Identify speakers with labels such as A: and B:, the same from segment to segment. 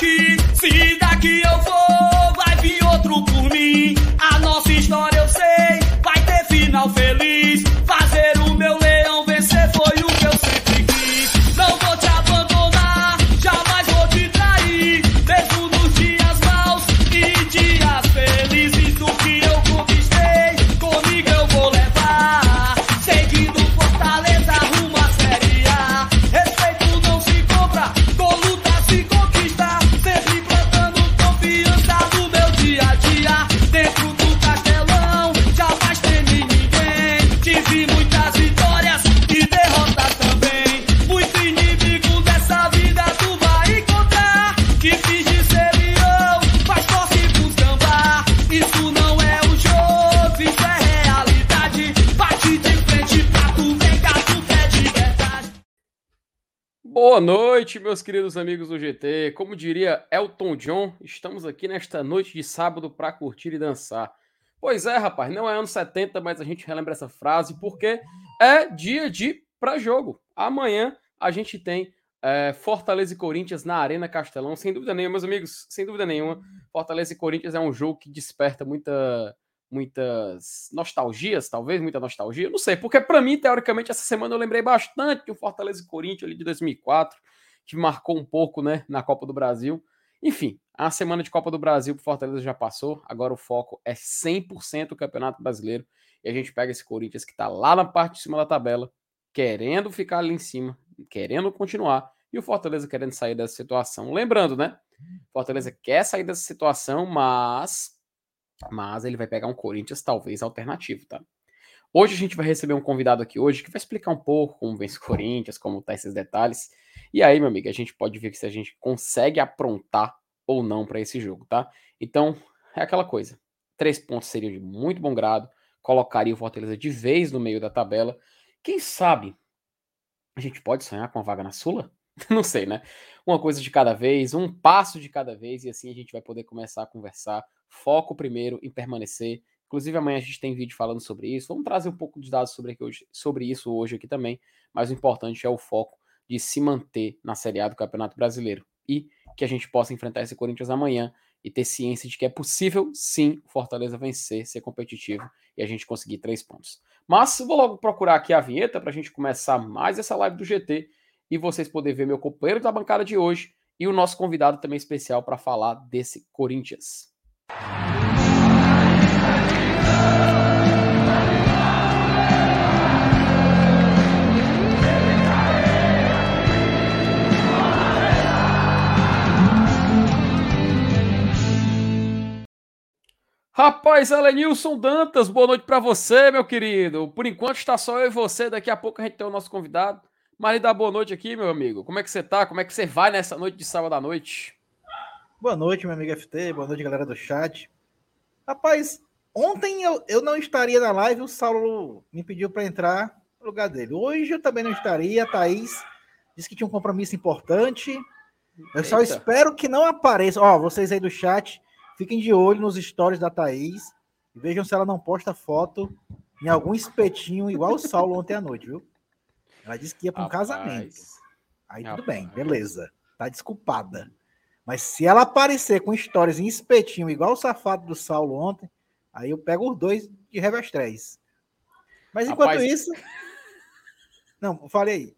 A: aqui. Se daqui eu for,
B: meus queridos amigos do GT. Como diria Elton John, estamos aqui nesta noite de sábado para curtir e dançar. Pois é, rapaz, não é anos 70, mas a gente relembra essa frase porque é dia de pré-jogo. Amanhã a gente tem é, Fortaleza e Corinthians na Arena Castelão. Sem dúvida nenhuma, meus amigos, sem dúvida nenhuma, Fortaleza e Corinthians é um jogo que desperta muita, muitas nostalgias, talvez, muita nostalgia. Não sei, porque para mim, teoricamente, essa semana eu lembrei bastante do Fortaleza e Corinthians ali de 2004, que marcou um pouco, né, na Copa do Brasil. Enfim, a semana de Copa do Brasil pro Fortaleza já passou, agora o foco é 100% o Campeonato Brasileiro, e a gente pega esse Corinthians que tá lá na parte de cima da tabela, querendo ficar ali em cima, querendo continuar, e o Fortaleza querendo sair dessa situação. Lembrando, né? Fortaleza quer sair dessa situação, mas mas ele vai pegar um Corinthians talvez alternativo, tá? Hoje a gente vai receber um convidado aqui hoje que vai explicar um pouco como vence o Corinthians, como tá esses detalhes. E aí, meu amigo, a gente pode ver se a gente consegue aprontar ou não para esse jogo, tá? Então, é aquela coisa. Três pontos seriam de muito bom grado, colocaria o Fortaleza de vez no meio da tabela. Quem sabe a gente pode sonhar com a vaga na Sula? Não sei, né? Uma coisa de cada vez, um passo de cada vez, e assim a gente vai poder começar a conversar. Foco primeiro em permanecer. Inclusive, amanhã a gente tem vídeo falando sobre isso. Vamos trazer um pouco de dados sobre, hoje, sobre isso hoje aqui também. Mas o importante é o foco de se manter na Série A do Campeonato Brasileiro. E que a gente possa enfrentar esse Corinthians amanhã e ter ciência de que é possível, sim, Fortaleza vencer, ser competitivo e a gente conseguir três pontos. Mas vou logo procurar aqui a vinheta para a gente começar mais essa live do GT e vocês poderem ver meu companheiro da bancada de hoje e o nosso convidado também especial para falar desse Corinthians. Rapaz, Elenilson Dantas, boa noite para você, meu querido. Por enquanto está só eu e você, daqui a pouco a gente tem o nosso convidado. Lhe dá boa noite aqui, meu amigo. Como é que você tá? Como é que você vai nessa noite de sábado à noite?
C: Boa noite, meu amigo FT. Boa noite, galera do chat. Rapaz, ontem eu, eu não estaria na live, o Saulo me pediu para entrar no lugar dele. Hoje eu também não estaria. A Thaís disse que tinha um compromisso importante. Eu só
B: Eita.
C: espero que não apareça. Ó, vocês aí do chat, fiquem de olho nos stories da Thaís e vejam se ela não posta foto em algum espetinho igual o Saulo ontem à noite, viu? Ela disse que ia para um
B: Rapaz,
C: casamento. Aí tudo
B: Rapaz.
C: bem, beleza. Tá desculpada. Mas se ela aparecer com stories em espetinho, igual o safado do Saulo ontem, aí eu pego os dois de revestrez. Mas enquanto
B: Rapaz-
C: isso. Não, fale aí.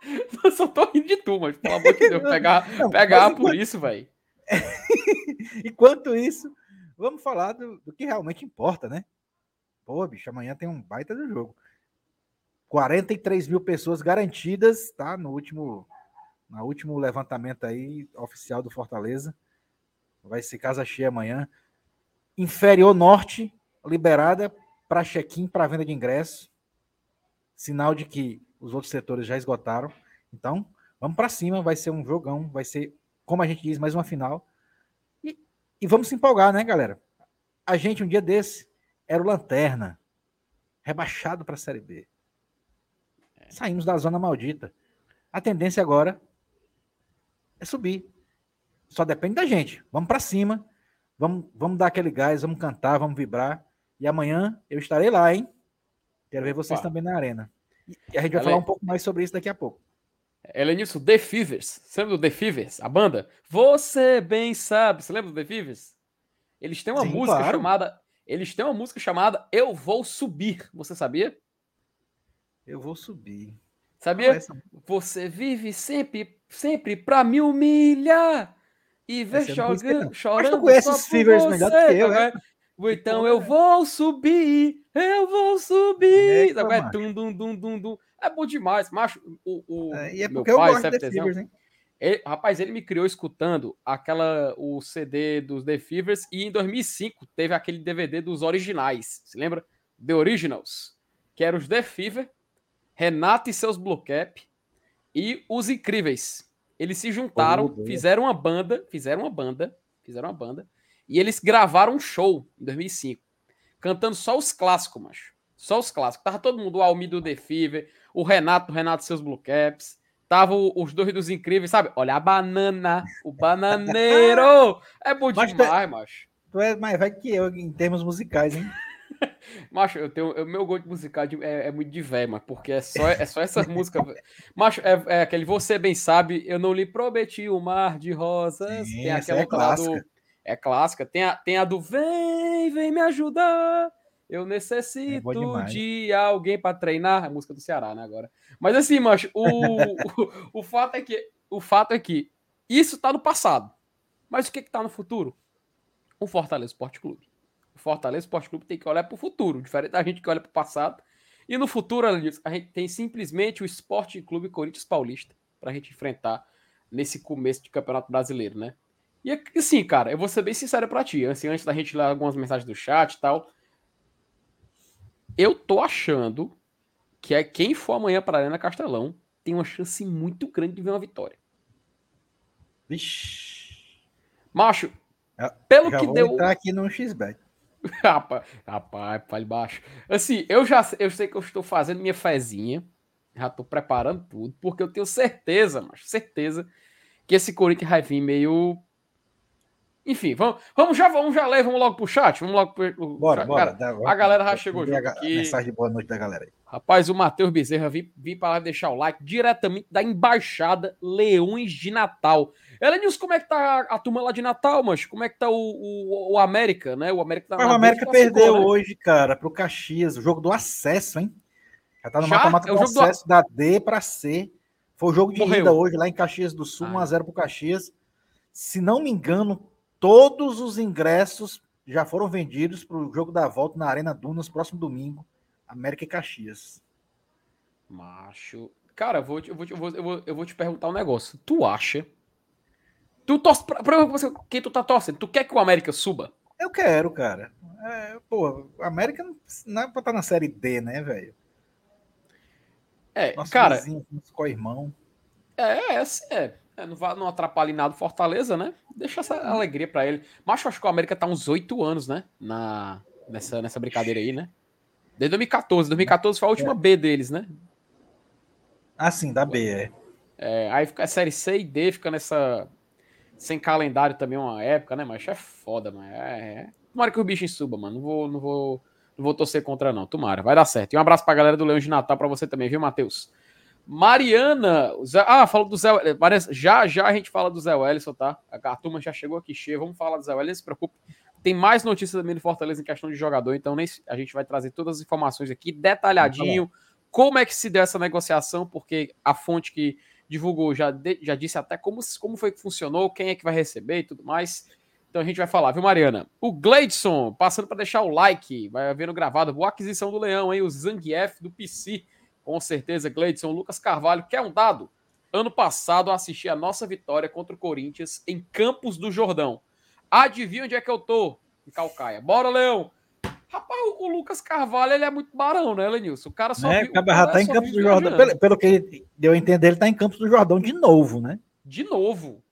B: Eu só tô rindo de tu, mas pelo amor de Deus, pegar,
C: Não,
B: pegar por isso, velho.
C: Enquanto isso, vamos falar do, do que realmente importa, né? Pô, bicho, amanhã tem um baita do jogo. 43 mil pessoas garantidas, tá? No último, no último levantamento aí oficial do Fortaleza. Vai ser casa cheia amanhã. Inferior Norte liberada para check-in para venda de ingresso. Sinal de que os outros setores já esgotaram. Então, vamos para cima, vai ser um jogão, vai ser, como a gente diz, mais uma final. E, e vamos se empolgar, né, galera? A gente, um dia desse, era o Lanterna, rebaixado para a Série B. Saímos da zona maldita. A tendência agora é subir. Só depende da gente. Vamos para cima. Vamos, vamos dar aquele gás, vamos cantar, vamos vibrar. E amanhã eu estarei lá, hein? Quero ver vocês também na arena. E a gente vai
B: Ale-
C: falar um pouco mais sobre isso daqui a pouco.
B: Elenilson, The Fevers. Você lembra do The Fevers? A banda? Você bem sabe. Você lembra do The Fevers? Eles têm uma
C: Sim,
B: música
C: claro.
B: chamada. Eles têm uma música chamada Eu Vou Subir. Você sabia?
C: Eu vou subir.
B: Sabia?
C: Essa-
B: Você vive sempre, sempre pra me humilhar e ver
C: Essa eu não conhecia,
B: jogando,
C: não.
B: chorando.
C: conhece os Fevers melhor do que eu,
B: tá
C: é?
B: vendo? Então eu
C: é?
B: vou subir, eu vou subir.
C: Eita?
B: É
C: macho.
B: dum, dum, dum, dum, dum. É bom demais, macho. O, o,
C: É, e é
B: meu
C: porque eu
B: pai,
C: gosto de hein?
B: ele- rapaz, ele me criou escutando aquela o CD dos The Fevers e em 2005 teve aquele DVD dos originais. Se lembra? The Originals, que eram os The Fever, Renato e seus Blue Cap e os Incríveis. Eles se juntaram,
C: Deus.
B: fizeram uma banda, fizeram uma banda, fizeram uma banda e eles gravaram um show em 2005, cantando só os clássicos, macho. Só os clássicos. Tava todo mundo, o Almi do The Fever, o Renato, o Renato seus Blue Caps. Tava o- os dois dos incríveis, sabe? Olha a banana, o bananeiro. É bom
C: Mas tu-
B: demais, macho.
C: Tu é mais velho que eu em termos musicais, hein?
B: Macho, eu tenho, o meu gosto musical de- é, é muito de velho, mas porque é só, é só essas músicas. Macho, é, é aquele Você Bem Sabe, Eu Não Lhe Prometi o Mar de Rosas.
C: Sim,
B: tem aquela
C: é
B: lá do.
C: clássica.
B: É clássica. Tem a, tem a do Vem, vem me ajudar. Eu
C: É
B: necessito
C: demais.
B: de alguém para treinar. A música do Ceará, né? Agora. Mas assim, macho, o, o, o fato é que o fato é que isso tá no passado. Mas o que que tá no futuro? O Fortaleza Esporte Clube. O Fortaleza Esporte Clube tem que olhar para o futuro, diferente da gente que olha para o passado. E no futuro, além disso, a gente tem simplesmente o Esporte Clube Corinthians Paulista para a gente enfrentar nesse começo de Campeonato Brasileiro, né? E assim, cara, eu vou ser bem sincero para ti, assim, antes da gente ler algumas mensagens do chat e tal, eu tô achando que é quem for amanhã para Arena Castelão tem uma chance muito grande de ver uma vitória.
C: Vixe.
B: Macho, pelo que deu
C: entrar aqui no XBet.
B: Rapaz, rapaz, fale baixo. Assim, eu já eu sei que eu estou fazendo minha fezinha, já estou preparando tudo, porque eu tenho certeza, mas certeza que esse Corinthians vai vir meio. Enfim, vamos, vamos já vamos já ler, vamos logo pro chat, vamos logo pro
C: Bora,
B: chat.
C: bora.
B: Cara,
C: dá-
B: a galera já chegou
C: a
B: junto aqui.
C: Mensagem de boa noite da galera aí.
B: Rapaz, o Matheus Bezerra vim, vim para lá deixar o like diretamente da Embaixada Leões de Natal. Elenilson, como é que tá a turma lá de Natal, mas Como é que tá o, o, o América, né? O América tá
C: Mas o América perdeu
B: né?
C: hoje, cara, pro Caxias. O jogo do acesso, hein? Já tá no mata-mata
B: É
C: do
B: jogo do-
C: acesso da D pra C. Foi o jogo de
B: Morreu.
C: ida hoje lá em Caxias do Sul,
B: Ai.
C: 1x0 pro Caxias. Se não me engano, todos os ingressos já foram vendidos pro jogo da volta na Arena Dunas, próximo domingo. América e Caxias.
B: Macho. Cara, eu vou, te- eu, vou, te- eu, vou, eu, vou, eu vou te perguntar um negócio. Tu acha? Tu torce pra, pra você, quem tu tá torcendo? Tu quer que o América suba?
C: Eu quero, cara. É, pô, América não- é pra estar na Série D, né, velho?
B: É,
C: Nosso
B: cara,
C: vizinho, nosso co-irmão.
B: é, é, assim, é. É, Não, vai, não atrapalhe nada o Fortaleza, né? Deixa essa alegria pra ele. Mas eu acho que o América tá uns oito anos, né? Na, nessa, nessa brincadeira aí, né? Desde 2014. 2014 foi a última B deles, né?
C: Ah, sim, da B, é.
B: É, aí fica a série C e D, fica nessa. Sem calendário também uma época, né? Mas é foda, mano. É, é. Tomara que o bicho suba, mano. Não vou, não vou, não vou torcer contra, não. Tomara, vai dar certo. E um abraço pra galera do Leão de Natal pra você também, viu, Matheus? Mariana. ah, falou do Zé. Já, já a gente fala do Zé Wellison, tá? A, turma já chegou aqui cheia. Vamos falar do Zé Wellison, não se preocupe. Tem mais notícias também do Fortaleza em questão de jogador, então nem, a gente vai trazer todas as informações aqui detalhadinho. Como é que se deu essa negociação, porque a fonte que divulgou já, de- já disse até como, como foi que funcionou, quem é que vai receber e tudo mais. Então a gente vai falar, viu, Mariana? O Gleidson, passando para deixar o like, vai vendo gravado, boa aquisição do Leão, hein? O Zangief do PC, com certeza, Gleidson. Lucas Carvalho, quer um dado? Ano passado eu assisti a nossa vitória contra o Corinthians em Campos do Jordão. Adivinha onde é que eu tô? Em Calcaia. Bora, Leão! Rapaz, o Lucas Carvalho, ele é muito barão, né, Lenilson? O cara só
C: Né?
B: viu-
C: O cara tá em Campos do Jordão. Pelo, pelo que deu a entender, ele tá em Campos do Jordão de novo, né?
B: De novo.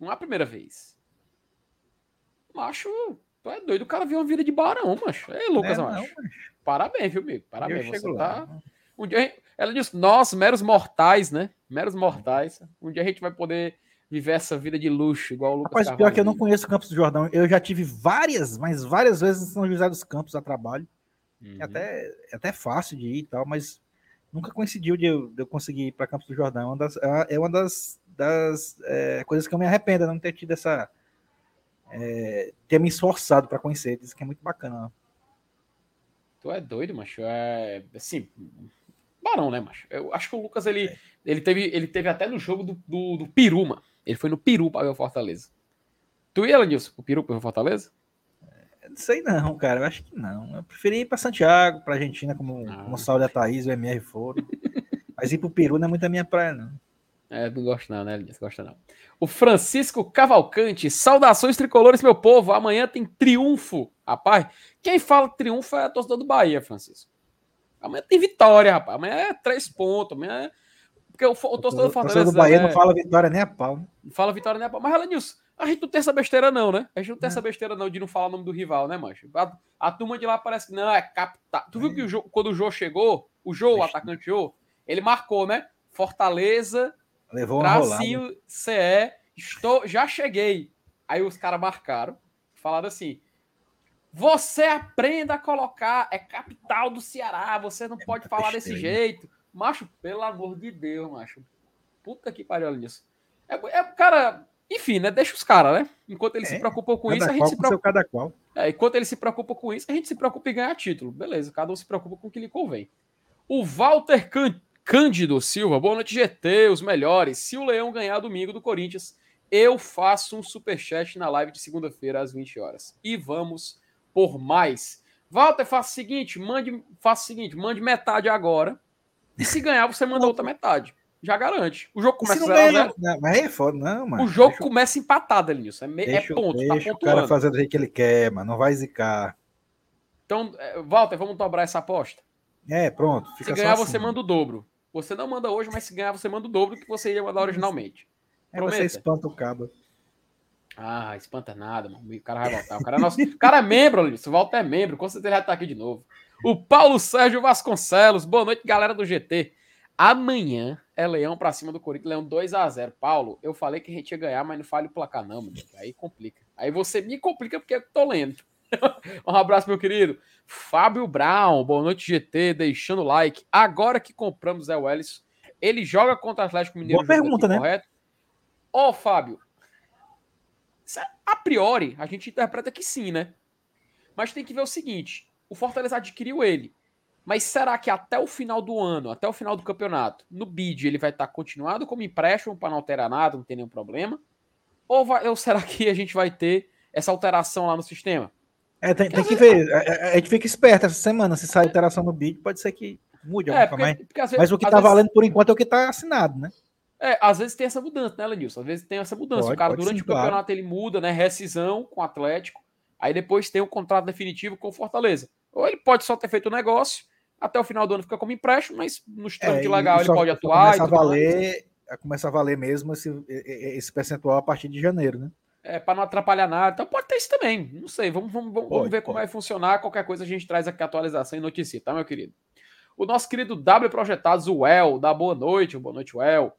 B: Não é a primeira vez. Macho, tu é doido. O cara viu uma vida de barão, macho. Ei, Lucas,
C: É,
B: macho.
C: não,
B: Parabéns, viu, amigo?
C: Eu
B: Parabéns. Você
C: chego
B: tá.
C: lá.
B: Um dia, ela disse, nós, meros mortais, né? Meros mortais. Um dia a gente vai poder viver essa vida de luxo, igual o Lucas
C: Rapaz, pior que eu não conheço Campos do Jordão. Eu já tive várias, mas várias vezes em São José dos Campos a trabalho.
B: Uhum.
C: É até, é até fácil de ir e tal, mas nunca coincidiu de eu, de eu conseguir ir para Campos do Jordão. É uma das, é uma das, das é, coisas que eu me arrependo, não ter tido essa. É, ter me esforçado para conhecer. Diz que é muito bacana.
B: Tu é doido, macho. É assim. Barão, né, macho? Eu acho que o Lucas ele, é. ele, teve, ele teve até no jogo do, do, do Peru, mano. Ele foi no Peru para ver o Fortaleza. Tu ia, Lenilson, pro Peru para ver o Fortaleza?
C: Não sei não, cara. Eu acho que não. Eu preferi ir para Santiago, para Argentina, como, ah. o Saulo e a Thaís, o MR foram. Mas ir pro Peru não é muito a minha praia, não.
B: É, não gosto não, né, Elias? Gosta não. O Francisco Cavalcante, saudações tricolores, meu povo. Amanhã tem triunfo. Rapaz, quem fala triunfo é a torcida do Bahia, Francisco. Amanhã tem vitória, rapaz. Amanhã é três pontos. Amanhã é... Porque o, o torcedor do Fortaleza. O
C: do Bahia é... não fala vitória nem a pau. Né?
B: Não fala vitória nem a pau. Mas, Elenilson, a gente não tem essa besteira, não, né? A gente não tem é. essa besteira, não, de não falar o nome do rival, né, mancho? A, a turma de lá parece que não, é capital. Tu viu que o Jô, quando o Jô chegou, o Jô, o atacante Jô, ele marcou, né? Fortaleza,
C: Levou
B: tracinho CE, estou, já cheguei. Aí os caras marcaram, falaram assim: você aprenda a colocar, é capital do Ceará, você não pode é falar desse jeito. Macho, pelo amor de Deus, macho. Puta que pariu nisso. É, é, cara, enfim, né? Deixa os caras, né? Enquanto eles é, se preocupam com isso, a gente se preocupa.
C: Cada qual.
B: É, enquanto eles se preocupam com isso, a gente se preocupa em ganhar título. Beleza, cada um se preocupa com o que lhe convém. O Walter Cândido Silva, boa noite, GT, os melhores. Se o Leão ganhar domingo do Corinthians, eu faço um superchat na live de segunda-feira às 20 horas. E vamos por mais. Walter, faça o seguinte, mande, faça o seguinte, mande metade agora. E se ganhar, você manda outra metade já garante. O jogo começa 0
C: Não, mas é foda, não, mano.
B: O jogo deixa começa empatado ali nisso. É, é deixa, é ponto,
C: tá deixa tá o cara fazer do jeito que ele quer, mano. Não vai zicar.
B: Então, é, Walter, vamos dobrar essa aposta?
C: É, pronto.
B: se ganhar, assim. você manda o dobro. Você não manda hoje, mas se ganhar, você manda o dobro que você ia mandar originalmente.
C: É, você espanta o cabo.
B: Ah, espanta nada, mano. O cara vai voltar. O cara é, nosso... o cara é membro, Alisson. O Walter é membro. Com certeza já tá aqui de novo. O Paulo Sérgio Vasconcelos. Boa noite, galera do GT. Amanhã é Leão para cima do Corinthians, Leão 2 a 0 Paulo, eu falei que a gente ia ganhar, mas não fale o placar, não, meu. Aí complica. Aí você me complica porque eu tô lendo. um abraço, meu querido. Fábio Brown, boa noite, GT, deixando o like. Agora que compramos Zé Welles, ele joga contra o Atlético Mineiro.
C: Boa pergunta, aqui, né?
B: Correto? Ó, oh, Fábio, a priori, a gente interpreta que sim, né? Mas tem que ver o seguinte: o Fortaleza adquiriu ele. Mas será que até o final do ano, até o final do campeonato, no bid ele vai estar tá continuado como empréstimo para não alterar nada, não ter nenhum problema? Ou, vai, ou será que a gente vai ter essa alteração lá no sistema?
C: É, tem, tem que ver. A, a, gente fica esperto essa semana. Se sai alteração no bid, pode ser que mude é, porque, porque vezes, Mas o que está valendo por enquanto é o que está assinado, né?
B: É, às vezes tem essa mudança, né, Lenilson? Às vezes tem essa mudança. Pode, o cara, durante sim, o campeonato, claro. ele muda, né? Rescisão com o Atlético. Aí depois tem o um contrato definitivo com o Fortaleza. Ou ele pode só ter feito o negócio até o final do ano fica como empréstimo, mas nos trâmites é, legal ele pode atuar.
C: Começa a valer, começa a valer mesmo esse, esse percentual a partir de janeiro, né?
B: É, para não atrapalhar nada. Então pode ter isso também. Não sei. Vamos, vamos, vamos, pode, ver como pode. vai funcionar. Qualquer coisa a gente traz aqui a atualização e notícia, tá, meu querido? O nosso querido W Projetados, o El, da boa noite. Boa noite, El.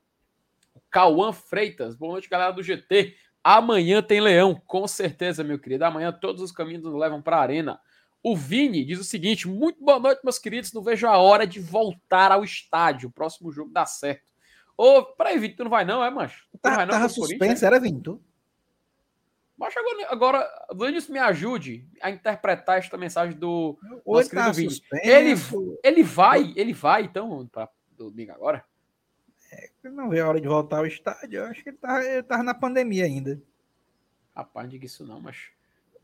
B: Cauã Freitas, boa noite, galera do GT. Amanhã tem Leão, com certeza, meu querido. Amanhã todos os caminhos nos levam para a Arena. O Vini diz o seguinte: muito boa noite, meus queridos. Não vejo a hora de voltar ao estádio. O próximo jogo dá certo. Ô, peraí, Vini, tu não vai não, é, macho? Tu
C: tá,
B: vai
C: não, tava suspenso, era Vini, tu?
B: Mas agora, agora Luiz, me ajude a interpretar esta mensagem do nosso querido tá Vini. Ele, ele vai, ele vai, então, para domingo agora?
C: É, não vê a hora de voltar ao estádio. Eu acho que ele tava, ele tava na pandemia ainda.
B: Rapaz, não diga isso não, mas.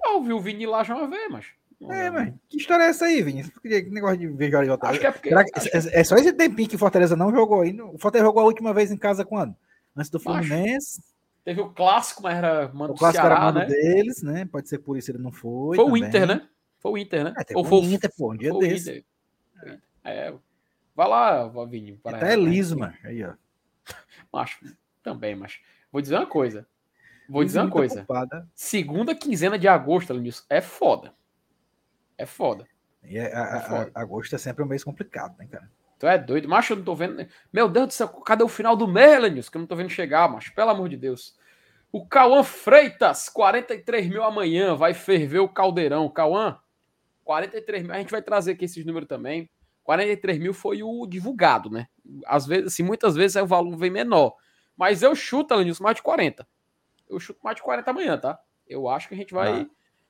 B: Eu vi o Vini lá já uma vez, mas.
C: É, mas que história é essa aí, Vinícius? Que negócio de ver jogar
B: Acho que é porque.
C: É, é, só esse tempinho que o Fortaleza não jogou aí. O Fortaleza jogou a última vez em casa quando? Antes do Fluminense.
B: Teve o clássico, mas era
C: mano O clássico Ceará, era mano né? deles, né? Pode ser por isso ele não foi.
B: Foi também. o Inter, né? Foi o Inter, né?
C: É, Ou foi o Inter, pô, um dia foi desse.
B: É. Vai lá, Vini.
C: Até é liso, mano. Aí, ó.
B: Macho, também, mas. Vou dizer uma coisa. Vou dizer uma coisa. Ocupada. Segunda quinzena de agosto, Lenilson, é foda. É foda.
C: E é, a, é foda. A, agosto é sempre um mês complicado, né, cara?
B: Tu é doido. Macho, eu não tô vendo. Meu Deus do céu, cadê o final do mês, Lenilson? Que eu não tô vendo chegar, macho. Pelo amor de Deus. O Cauã Freitas, 43 mil amanhã. Vai ferver o caldeirão. Cauã, 43 mil. A gente vai trazer aqui esses números também. 43 mil foi o divulgado, né? Às vezes, assim, muitas vezes o valor vem menor. Mas eu chuto, Alanilson, mais de 40. Eu chuto mais de 40 amanhã, tá? Eu acho que a gente vai, ah.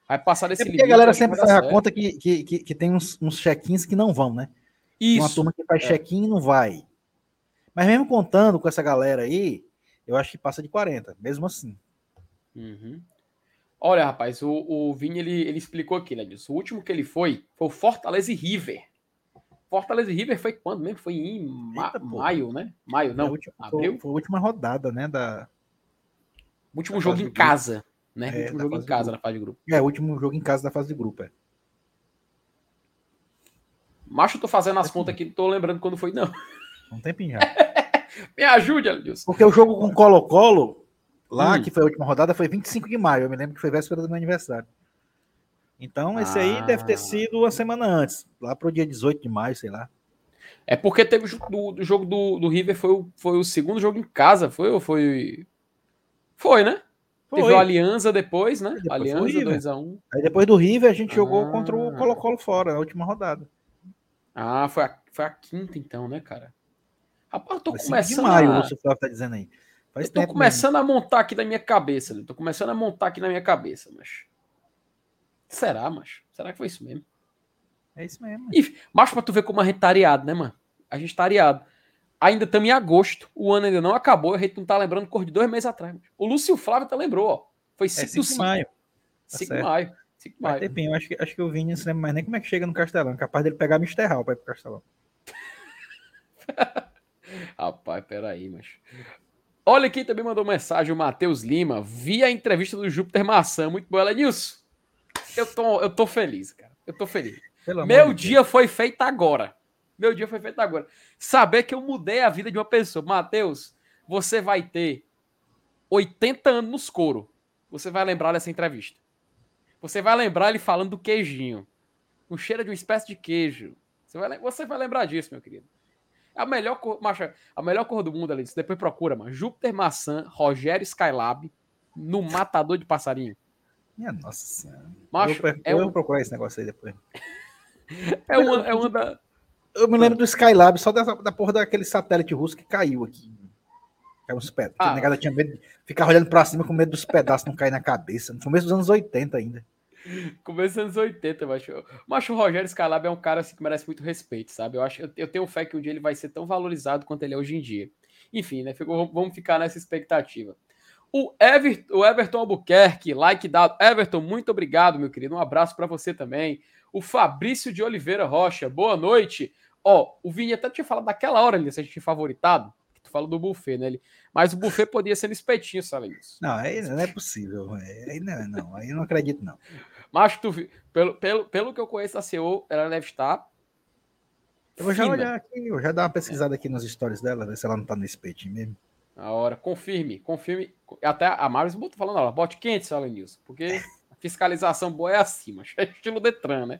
B: vai passar desse é
C: limite. a galera sempre faz a conta que, que, que, que tem uns, uns check-ins que não vão, né? Isso. Uma turma que faz é. check-in e não vai. Mas mesmo contando com essa galera aí, eu acho que passa de 40, mesmo assim.
B: Uhum. Olha, rapaz, o, o Vini ele, ele explicou aqui, né, disso. O último que ele foi foi o Fortaleza e River. Fortaleza e River foi quando mesmo? Foi em ma Eita, maio, né? Maio, não.
C: Última, abril? Foi, foi, a última rodada, né? Da...
B: O último da jogo em casa, né? É, o último jogo em casa na fase de grupo.
C: É, o último jogo em casa da fase de grupo, é.
B: Macho, eu tô fazendo as contas aqui, não tô lembrando quando foi, não.
C: Um tempinho já.
B: Me ajude, Adilson.
C: Porque o jogo com Colo-Colo, lá, hum. que foi a última rodada, foi 25 de maio. Eu me lembro que foi véspera do meu aniversário. Então, esse ah. aí deve ter sido uma semana antes, lá pro dia 18 de maio, sei lá.
B: É porque teve o do, jogo do, do River, foi o, foi o segundo jogo em casa, foi ou foi. Foi, né? Foi. Teve o Aliança depois, né? Depois Aliança 2x1.
C: Aí depois do River a gente ah. jogou contra o Colo-Colo fora, na última rodada.
B: Ah, foi a, foi a quinta então, né, cara? Rapaz, eu tô foi começando. De maio, a... o Flávio tá dizendo aí. Faz eu tô começando mesmo. a montar aqui na minha cabeça, né? Tô começando a montar aqui na minha cabeça, mas. Será, mas? Será que foi isso mesmo?
C: É isso mesmo.
B: E, mas pra tu ver como a gente tá areado, né, mano? A gente tá areado. Ainda estamos em agosto, o ano ainda não acabou, a gente não tá lembrando cor de dois meses atrás. O Lúcio Flávio até lembrou, ó. Foi 5 é, de maio. 5 de maio. 5 de maio.
C: Tempinho, acho que, acho que o Vini não se lembra mais nem como é que chega no Castelão. Capaz dele pegar Mr. Hall pra ir pro Castelão.
B: Rapaz, peraí, mas. Olha quem também mandou mensagem, o Matheus Lima, via a entrevista do Júpiter Maçã. Muito boa, ela Nilson. Eu tô, eu tô feliz, cara. Eu tô feliz. Pelo Meu dia Deus. foi feito agora. Meu dia foi feito agora. Saber que eu mudei a vida de uma pessoa. Matheus, você vai ter 80 anos nos couro. Você vai lembrar dessa entrevista. Você vai lembrar ele falando do queijinho. Um cheiro de uma espécie de queijo. Você vai, você vai lembrar disso, meu querido. A melhor cor, macho, a melhor cor do mundo, ali. Depois procura, mano. Júpiter Maçã, Rogério Skylab, no Matador de Passarinho.
C: Minha nossa senhora. Macho, eu, é eu um... vou procurar esse negócio aí depois.
B: é uma, é uma da...
C: Eu me lembro do Skylab, só da, da porra daquele satélite russo que caiu aqui. Caiu uns pedaços. Ah. Negada tinha medo de ficar olhando pra cima com medo dos pedaços não cair na cabeça. No começo dos anos 80 ainda.
B: Começo dos anos 80, macho. Macho, Rogério Scalab é um cara assim, que merece muito respeito, sabe? Eu acho, eu, eu tenho fé que um dia ele vai ser tão valorizado quanto ele é hoje em dia. Enfim, né? Ficou, vamos ficar nessa expectativa. O, Ever, o Everton Albuquerque, like dado. Everton, muito obrigado, meu querido. Um abraço para você também. O Fabrício de Oliveira Rocha, boa noite. Ó, o Vini até tinha falado daquela hora ali, se a gente favoritado. Que tu falou do buffet, né? Ele, mas o buffet podia ser no espetinho, sabe isso?
C: Não, aí não é possível. Aí não, não, aí eu não acredito, não.
B: Mas tu, pelo, pelo, pelo que eu conheço a CEO, ela deve estar.
C: Eu vou já olhar aqui, eu já dar uma pesquisada aqui nas histórias dela, ver se ela não tá no espetinho mesmo.
B: A hora, confirme, confirme. Até a Maris botou falando, ela bote quente, Sala News, porque a fiscalização boa é acima, é estilo Detran, né?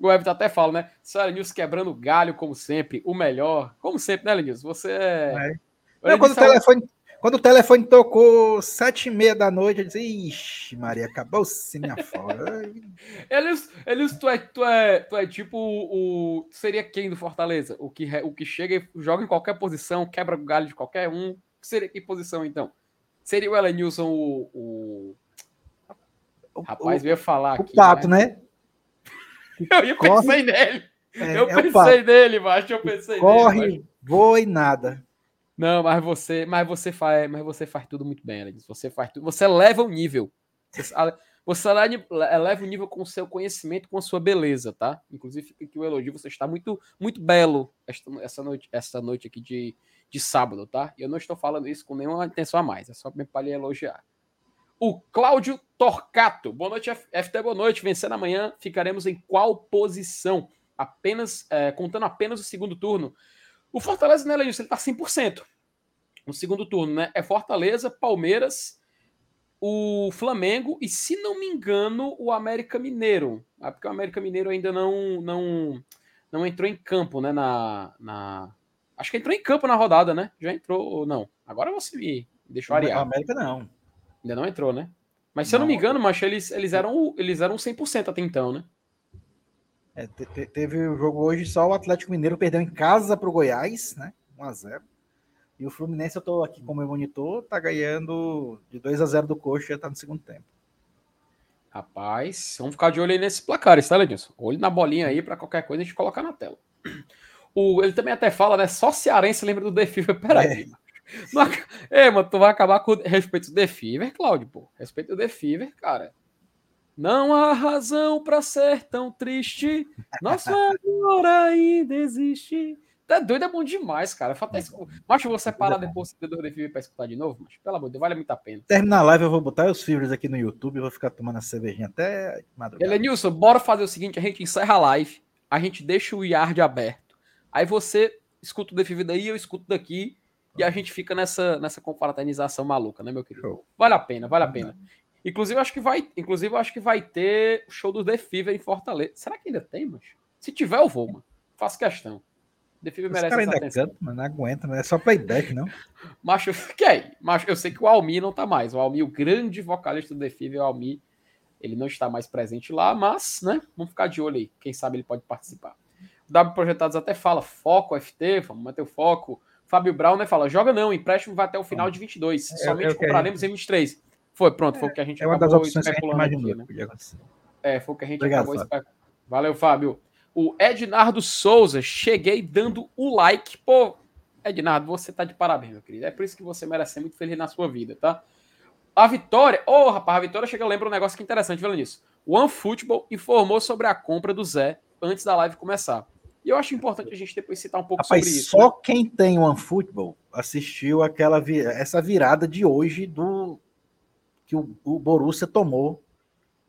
B: O Everton até fala, né? Sara News quebrando galho, como sempre, o melhor. Como sempre, né, Lenilson? Você é.
C: é. Não, quando, o telefone, quando o telefone tocou sete e meia da noite, eu disse, ixi, Maria, acabou-se minha folga.
B: eles, eles tu, é, tu, é, tu é tipo o. Seria quem do Fortaleza? O que, o que chega e joga em qualquer posição, quebra o galho de qualquer um. Seria que posição, então? Seria o Elenilson o. o... Rapaz, eu ia falar
C: o aqui. O pato, né? né?
B: Eu ia corre, pensei nele. É, eu é pensei nele, macho. Eu pensei
C: corre,
B: nele.
C: Corre, voa e nada.
B: Não, mas você, mas você faz, mas você faz tudo muito bem, Alex. Você faz tudo, você leva o nível. Você, você eleva o nível com o seu conhecimento, com a sua beleza, tá? Inclusive fica aqui o elogio, você está muito, muito belo esta, essa noite, essa noite aqui de, de sábado, tá? Eu não estou falando isso com nenhuma intenção a mais, é só para lhe elogiar. O Cláudio Torcato. Boa noite, FT, boa noite. Vencendo amanhã, ficaremos em qual posição? Apenas, é, contando apenas o segundo turno. O Fortaleza, né, Lenilson, ele tá 100% no segundo turno, né? É Fortaleza, Palmeiras, o Flamengo e, se não me engano, o América Mineiro. Ah, porque o América Mineiro ainda não não, não entrou em campo, né? Na, na... Acho que entrou em campo na rodada, né? Já entrou ou não? Agora você me deixou arear.
C: O América não.
B: Ainda não entrou, né? Mas se não. eu não me engano, macho, eles, eles eram eles eram 100% até então, né?
C: É, te, teve o jogo hoje, só o Atlético Mineiro perdeu em casa para o Goiás, né? 1x0. E o Fluminense, eu estou aqui como monitor, tá ganhando de 2 a 0 do Coxa, tá no segundo tempo.
B: Rapaz, vamos ficar de olho aí nesse placar, tá, Ledilson? Olho na bolinha aí para qualquer coisa a gente colocar na tela. O, ele também até fala, né? Só cearense lembra do The Fever. Peraí, é. mano. Ei, mano, tu vai acabar com respeito do The Fever, Claudio, pô. Respeito do The Fever, cara. Não há razão para ser tão triste. Nosso amor ainda existe. Tá doido, é bom demais, cara. Isso. Macho, eu vou separar depois o do Fever pra escutar de novo, mas pelo amor de Deus, vale muito a pena.
C: Terminar a live, eu vou botar os fibras aqui no YouTube e vou ficar tomando a cervejinha até
B: madrugada. Elenilson, bora fazer o seguinte: a gente encerra a live, a gente deixa o yard aberto. Aí você escuta o Fever daí, eu escuto daqui. E a gente fica nessa, nessa confraternização maluca, né, meu querido? Vale a pena, vale a pena. Inclusive, acho que vai, inclusive, acho que vai ter o show do The Fever em Fortaleza. Será que ainda tem, mas Se tiver, eu vou, mano. Faço questão.
C: The Fever merece essa ainda atenção. Canta, mano, não aguenta, não é só playback, não.
B: macho, que é? Macho, eu sei que o Almi não tá mais. O Almi, o grande vocalista do The Fever, o Almi, ele não está mais presente lá, mas, né, vamos ficar de olho aí. Quem sabe ele pode participar. W Projetados até fala, foco, FT, vamos manter o foco. Fábio Brown, né, fala, joga não, empréstimo vai até o final de 22. É, Somente compraremos em 23. Foi, pronto, foi o que a gente
C: é uma das opções que a gente. Aqui, né?
B: É, foi o que a gente Obrigado, acabou especulando. Valeu, Fábio. O Ednardo Souza, cheguei dando o like. Pô, Ednardo, você tá de parabéns, meu querido. É por isso que você merece ser muito feliz na sua vida, tá? A Vitória, ô oh, rapaz, a Vitória chega, lembra um negócio que é interessante, vendo nisso. O OneFootball informou sobre a compra do Zé antes da live começar. E eu acho importante a gente depois citar um pouco rapaz, sobre isso.
C: Só né? quem tem OneFootball assistiu aquela essa virada de hoje do que o, o Borussia tomou.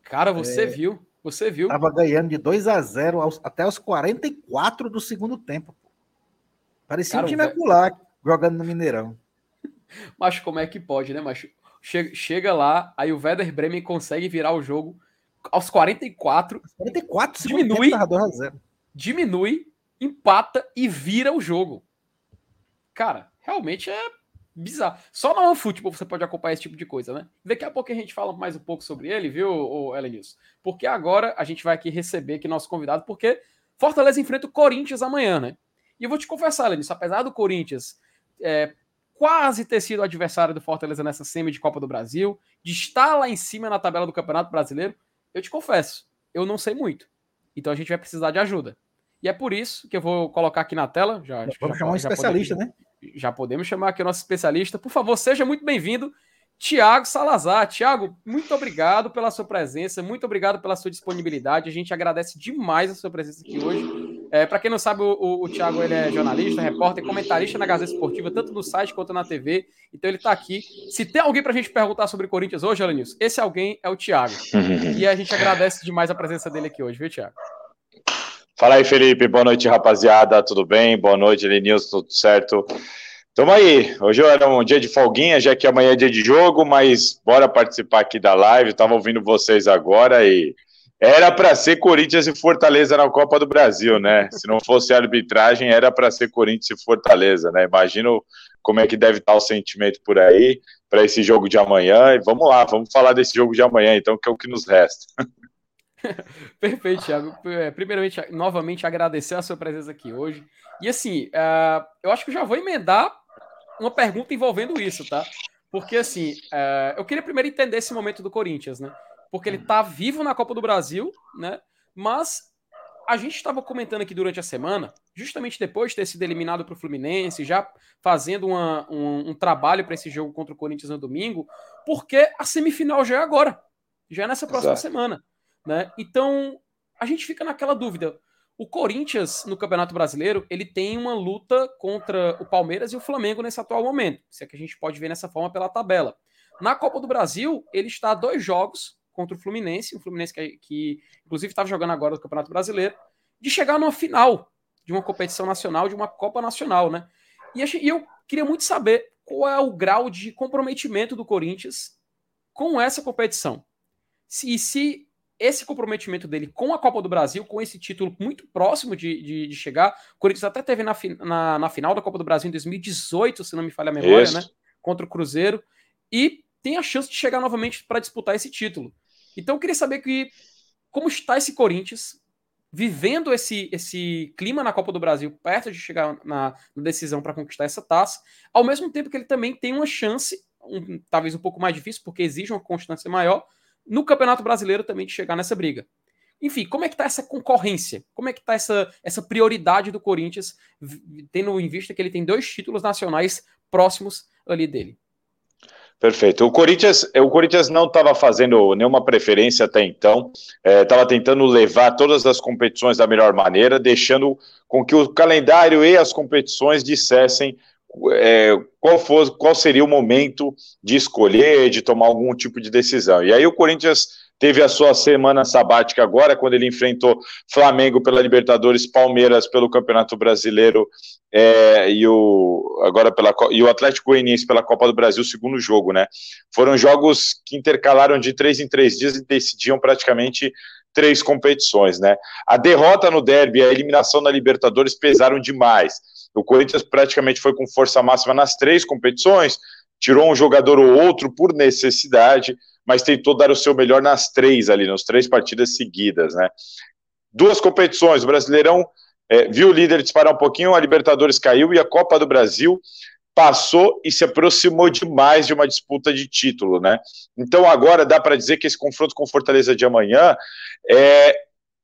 B: Cara, você é, viu? Você viu?
C: Tava ganhando de 2 a 0 aos, até os 44 do segundo tempo. Parecia Cara, um time acular jogando no Mineirão.
B: Mas como é que pode, né? Mas chega, chega lá, aí o Werder Bremen consegue virar o jogo aos 44.
C: 44
B: diminui, diminui, empata e vira o jogo. Cara, realmente é bizarro. Só no futebol você pode acompanhar esse tipo de coisa, né? Daqui a pouco a gente fala mais um pouco sobre ele, viu, Elenilson? Porque agora a gente vai aqui receber aqui nosso convidado, porque Fortaleza enfrenta o Corinthians amanhã, né? E eu vou te confessar, Elenilson, apesar do Corinthians é, quase ter sido adversário do Fortaleza nessa semi de Copa do Brasil, de estar lá em cima na tabela do Campeonato Brasileiro, eu te confesso, eu não sei muito. Então a gente vai precisar de ajuda. E é por isso que eu vou colocar aqui na tela. Já,
C: Vamos já, chamar um especialista, né?
B: já podemos chamar aqui o nosso especialista. Por favor, seja muito bem-vindo, Tiago Salazar. Tiago, muito obrigado pela sua presença, muito obrigado pela sua disponibilidade. A gente agradece demais a sua presença aqui hoje. É, Para quem não sabe, o, o, o Tiago ele é jornalista, repórter, comentarista na Gazeta Esportiva, tanto no site quanto na TV. Então ele está aqui. Se tem alguém para a gente perguntar sobre Corinthians hoje, Alanils, esse alguém é o Tiago. e a gente agradece demais a presença dele aqui hoje, viu, Tiago?
D: Fala aí, Felipe. Boa noite, rapaziada. Tudo bem? Boa noite, Lenilson. Tudo certo? Tamo aí. Hoje era um dia de folguinha, já que amanhã é dia de jogo, mas bora participar aqui da live. Tava ouvindo vocês agora e era para ser Corinthians e Fortaleza na Copa do Brasil, né? Se não fosse a arbitragem, era para ser Corinthians e Fortaleza, né? Imagino como é que deve estar o sentimento por aí para esse jogo de amanhã. E vamos lá, vamos falar desse jogo de amanhã, então, que é o que nos resta.
B: Perfeito, Thiago. É, primeiramente, novamente agradecer a sua presença aqui hoje. E assim, uh, eu acho que eu já vou emendar uma pergunta envolvendo isso, tá? Porque assim, uh, eu queria primeiro entender esse momento do Corinthians, né? Porque ele tá vivo na Copa do Brasil, né? Mas a gente estava comentando aqui durante a semana, justamente depois de ter sido eliminado para o Fluminense, já fazendo uma, um, um trabalho para esse jogo contra o Corinthians no domingo, porque a semifinal já é agora, já é nessa próxima Exato. semana. Né? Então, a gente fica naquela dúvida. O Corinthians, no Campeonato Brasileiro, ele tem uma luta contra o Palmeiras e o Flamengo nesse atual momento. Se é que a gente pode ver nessa forma pela tabela. Na Copa do Brasil, ele está a dois jogos contra o Fluminense, o Fluminense que, que inclusive estava jogando agora no Campeonato Brasileiro, de chegar numa final de uma competição nacional, de uma Copa Nacional, né? E eu queria muito saber qual é o grau de comprometimento do Corinthians com essa competição. Se, se esse comprometimento dele com a Copa do Brasil, com esse título muito próximo de, de, de chegar. O Corinthians até teve na, na, na, final da Copa do Brasil em 2018, se não me falha a memória, Isso. né? Contra o Cruzeiro. E tem a chance de chegar novamente para disputar esse título. Então eu queria saber que, como está esse Corinthians vivendo esse, esse clima na Copa do Brasil, perto de chegar na, na decisão para conquistar essa taça, ao mesmo tempo que ele também tem uma chance, um, talvez um pouco mais difícil, porque exige uma constância maior, no Campeonato Brasileiro também de chegar nessa briga. Enfim, como é que tá essa concorrência? Como é que tá essa, essa prioridade do Corinthians, tendo em vista que ele tem dois títulos nacionais próximos ali dele?
D: Perfeito. O Corinthians, o Corinthians não estava fazendo nenhuma preferência até então, estava é, tentando levar todas as competições da melhor maneira, deixando com que o calendário e as competições dissessem é, qual, for, qual seria o momento de escolher, de tomar algum tipo de decisão. E aí o Corinthians teve a sua semana sabática agora, quando ele enfrentou Flamengo pela Libertadores, Palmeiras pelo Campeonato Brasileiro é, e, o, agora pela, e o Atlético Goianiense pela Copa do Brasil, segundo jogo, né? Foram jogos que intercalaram de três em três dias e decidiam praticamente três competições, né? A derrota no derby e a eliminação na Libertadores pesaram demais. O Corinthians praticamente foi com força máxima nas três competições, tirou um jogador ou outro por necessidade, mas tentou dar o seu melhor nas três ali, nas três partidas seguidas, né? Duas competições, o Brasileirão é, viu o líder disparar um pouquinho, a Libertadores caiu e a Copa do Brasil passou e se aproximou demais de uma disputa de título, né? Então agora dá para dizer que esse confronto com Fortaleza de amanhã é,